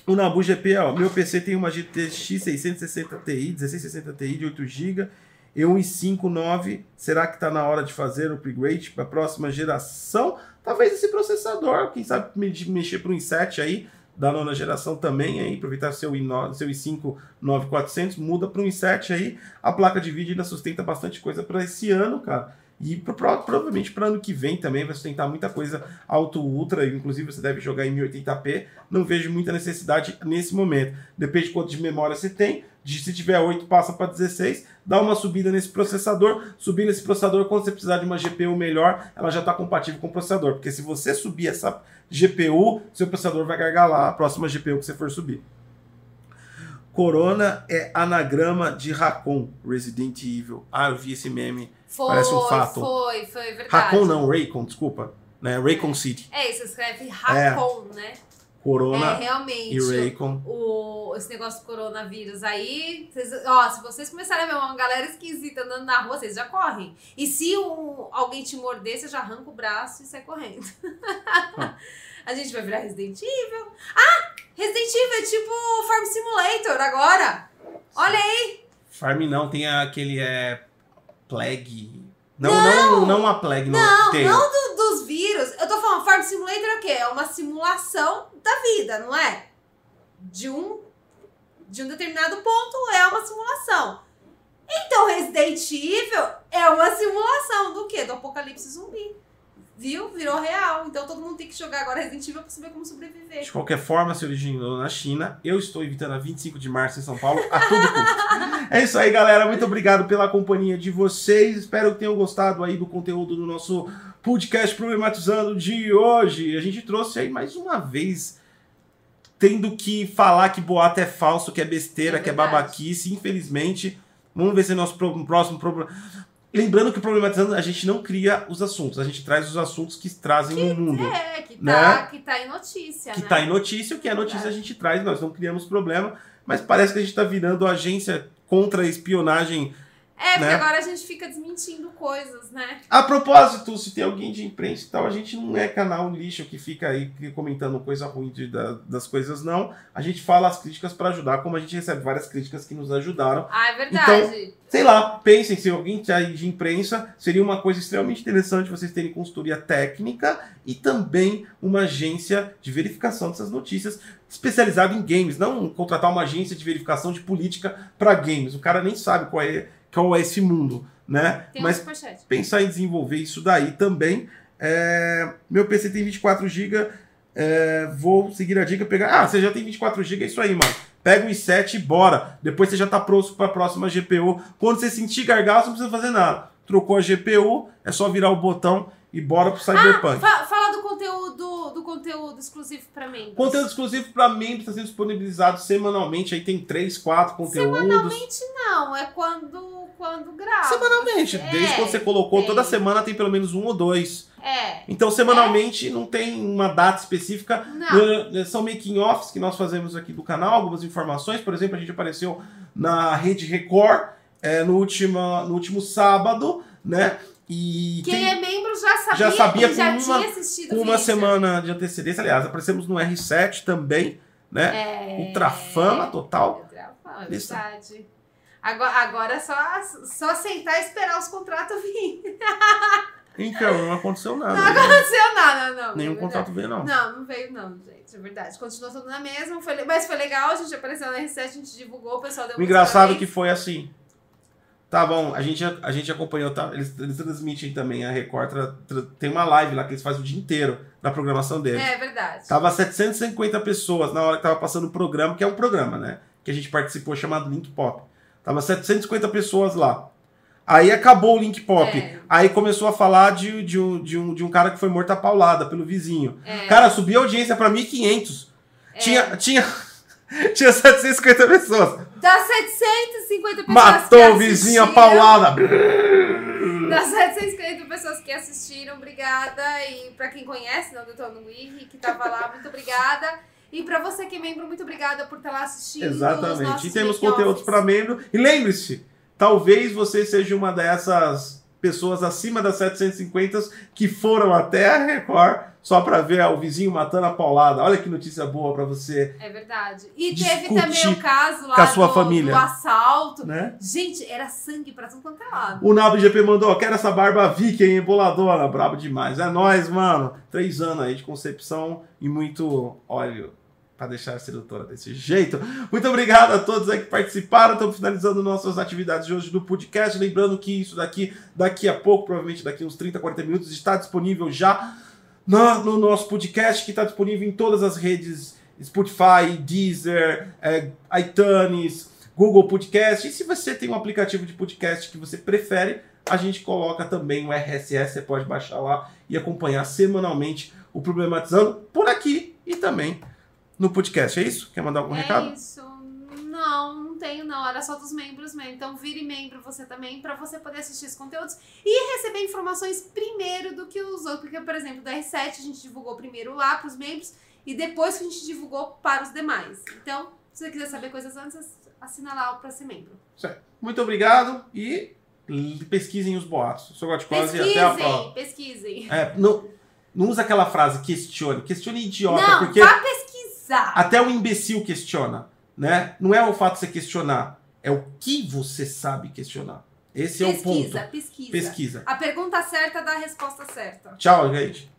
o Nabu GP, ó, meu PC tem uma GTX 660 Ti, 1660 Ti de 8 GB e um i5 Será que está na hora de fazer o upgrade para a próxima geração? Talvez esse processador, quem sabe mexer para um i7 aí, da nona geração também, aí, aproveitar seu, i9, seu i5 9400, muda para um i7 aí. A placa de vídeo ainda sustenta bastante coisa para esse ano, cara. E pro, provavelmente para ano que vem também vai sustentar muita coisa alto ultra, inclusive você deve jogar em 1080p. Não vejo muita necessidade nesse momento. Depende de quanto de memória você tem. Se tiver 8, passa para 16. Dá uma subida nesse processador. Subir nesse processador, quando você precisar de uma GPU melhor, ela já está compatível com o processador. Porque se você subir essa GPU, seu processador vai gargalar a próxima GPU que você for subir. Corona é anagrama de Raccoon, Resident Evil. Ah, eu vi esse meme foi, Parece um fato. Foi, foi verdade. Raccoon não, Raycon, desculpa. Né? Raycon City. É, isso escreve Raccoon, é. né? Corona é, realmente, e Raycon. O, esse negócio do coronavírus aí, vocês, ó, se vocês começarem a ver uma galera esquisita andando na rua, vocês já correm. E se um, alguém te morder, você já arranca o braço e sai correndo. a gente vai virar Resident Evil. Ah! Resident Evil é tipo Farm Simulator agora. Olha aí. Farm não, tem aquele é, Plague. Não, não, não, não a Plague. Não, não, não do, dos vírus. Eu tô falando, Farm Simulator é o quê? É uma simulação da vida, não é? De um, de um determinado ponto é uma simulação. Então, Resident Evil é uma simulação do quê? Do apocalipse zumbi viu? Virou real. Então todo mundo tem que jogar agora Resident Evil pra saber como sobreviver. De qualquer forma, se originou na China. Eu estou evitando a 25 de março em São Paulo a todo custo. é isso aí, galera. Muito obrigado pela companhia de vocês. Espero que tenham gostado aí do conteúdo do nosso podcast problematizando de hoje. A gente trouxe aí mais uma vez tendo que falar que boato é falso, que é besteira, é que é babaquice, infelizmente. Vamos ver se é nosso próximo problema. Lembrando que problematizando a gente não cria os assuntos, a gente traz os assuntos que trazem que, o mundo. É, que tá, né? que tá em notícia. Que né? tá em notícia, o que é notícia a gente traz, nós não criamos problema, mas parece que a gente tá virando agência contra a espionagem é, porque né? agora a gente fica desmentindo coisas, né? A propósito, se tem alguém de imprensa e tal, a gente não é canal lixo que fica aí comentando coisa ruim de, da, das coisas, não. A gente fala as críticas para ajudar, como a gente recebe várias críticas que nos ajudaram. Ah, é verdade. Então, sei lá, pensem, se alguém tá aí de imprensa, seria uma coisa extremamente interessante vocês terem consultoria técnica e também uma agência de verificação dessas notícias especializada em games, não contratar uma agência de verificação de política para games. O cara nem sabe qual é qual é esse mundo, né? Tem Mas pensar em desenvolver isso daí também. É... Meu PC tem 24 GB, é... vou seguir a dica, pegar. Ah, você já tem 24 GB, é isso aí, mano. Pega o i7 e bora. Depois você já tá pronto para a próxima GPU. Quando você sentir gargalo, você não precisa fazer nada. Trocou a GPU, é só virar o botão e bora pro Cyberpunk. Ah, fa conteúdo, do conteúdo exclusivo para membros. Conteúdo exclusivo para membros está sendo disponibilizado semanalmente. Aí tem três, quatro conteúdos. Semanalmente não, é quando, quando grava. Semanalmente. É, Desde quando você colocou, tem. toda semana tem pelo menos um ou dois. É. Então, semanalmente, não tem uma data específica. Não. Eh, São making-offs que nós fazemos aqui do canal, algumas informações. Por exemplo, a gente apareceu na Rede Record eh, no, último, no último sábado, né? E Quem é membro já sabia, já sabia já uma- tinha assistido com uma semana de antecedência. Aliás, aparecemos no R7 também, né? É. Ultrafama total. Ultrafama, é verdade. Agora, agora é só, só sentar e esperar os contratos vir. Então, não aconteceu nada. Não aconteceu nada, não. Nenhum é contrato veio, não. Não, não veio não, gente. É verdade. Continuou tudo na mesma. Foi, mas foi legal, a gente apareceu na R7, a gente divulgou, o pessoal deu O engraçado é que foi assim. Tá bom, a gente, a gente acompanhou, tá? Eles, eles transmitem também, a Record tra- tra- tem uma live lá que eles fazem o dia inteiro da programação deles. É verdade. Tava 750 pessoas na hora que tava passando o programa, que é um programa, né? Que a gente participou chamado Link Pop. Tava 750 pessoas lá. Aí acabou o Link Pop. É. Aí começou a falar de, de, um, de, um, de um cara que foi morto a paulada pelo vizinho. É. Cara, subiu a audiência pra 1.500. É. Tinha, tinha, tinha 750 pessoas. Das 750 pessoas Matou que o vizinho a assistiram- paulada. Das 750 pessoas que assistiram, obrigada. E pra quem conhece, não, Detona Wiki, que tava lá, muito obrigada. E pra você que é membro, muito obrigada por estar lá assistindo. Exatamente. E temos conteúdos para membro. E lembre-se, talvez você seja uma dessas pessoas acima das 750 que foram até a Record só para ver o vizinho matando a paulada. Olha que notícia boa para você, É verdade. E teve também o caso lá com a sua do, família. do assalto. né? Gente, era sangue pra tudo quanto é lado. O Nabo GP mandou, quero essa barba viking, hein, boladona, brabo demais. É nóis, mano. Três anos aí de concepção e muito óleo pra deixar a sedutora desse jeito. Muito obrigado a todos aí que participaram. Estamos finalizando nossas atividades de hoje do podcast. Lembrando que isso daqui, daqui a pouco, provavelmente daqui uns 30, 40 minutos, está disponível já no, no nosso podcast, que está disponível em todas as redes Spotify, Deezer, é, iTunes, Google Podcast. E se você tem um aplicativo de podcast que você prefere, a gente coloca também o RSS, você pode baixar lá e acompanhar semanalmente o Problematizando por aqui e também no podcast. É isso? Quer mandar algum é recado? isso. Não, não tenho não. Era só dos membros mesmo. Então vire membro você também pra você poder assistir esses conteúdos e receber informações primeiro do que os outros. Porque, por exemplo, da R7 a gente divulgou primeiro lá pros membros e depois que a gente divulgou para os demais. Então, se você quiser saber coisas antes, assina lá pra ser membro. Muito obrigado e pesquisem os boatos. Sou Goticose e até a próxima. Pesquisem, pesquisem. É, não, não usa aquela frase questione. Questione idiota, Não, porque vá pesquisar. Até o imbecil questiona. Né? Não é o fato de você questionar, é o que você sabe questionar. Esse é o pesquisa, ponto. pesquisa. Pesquisa. A pergunta certa dá a resposta certa. Tchau, gente.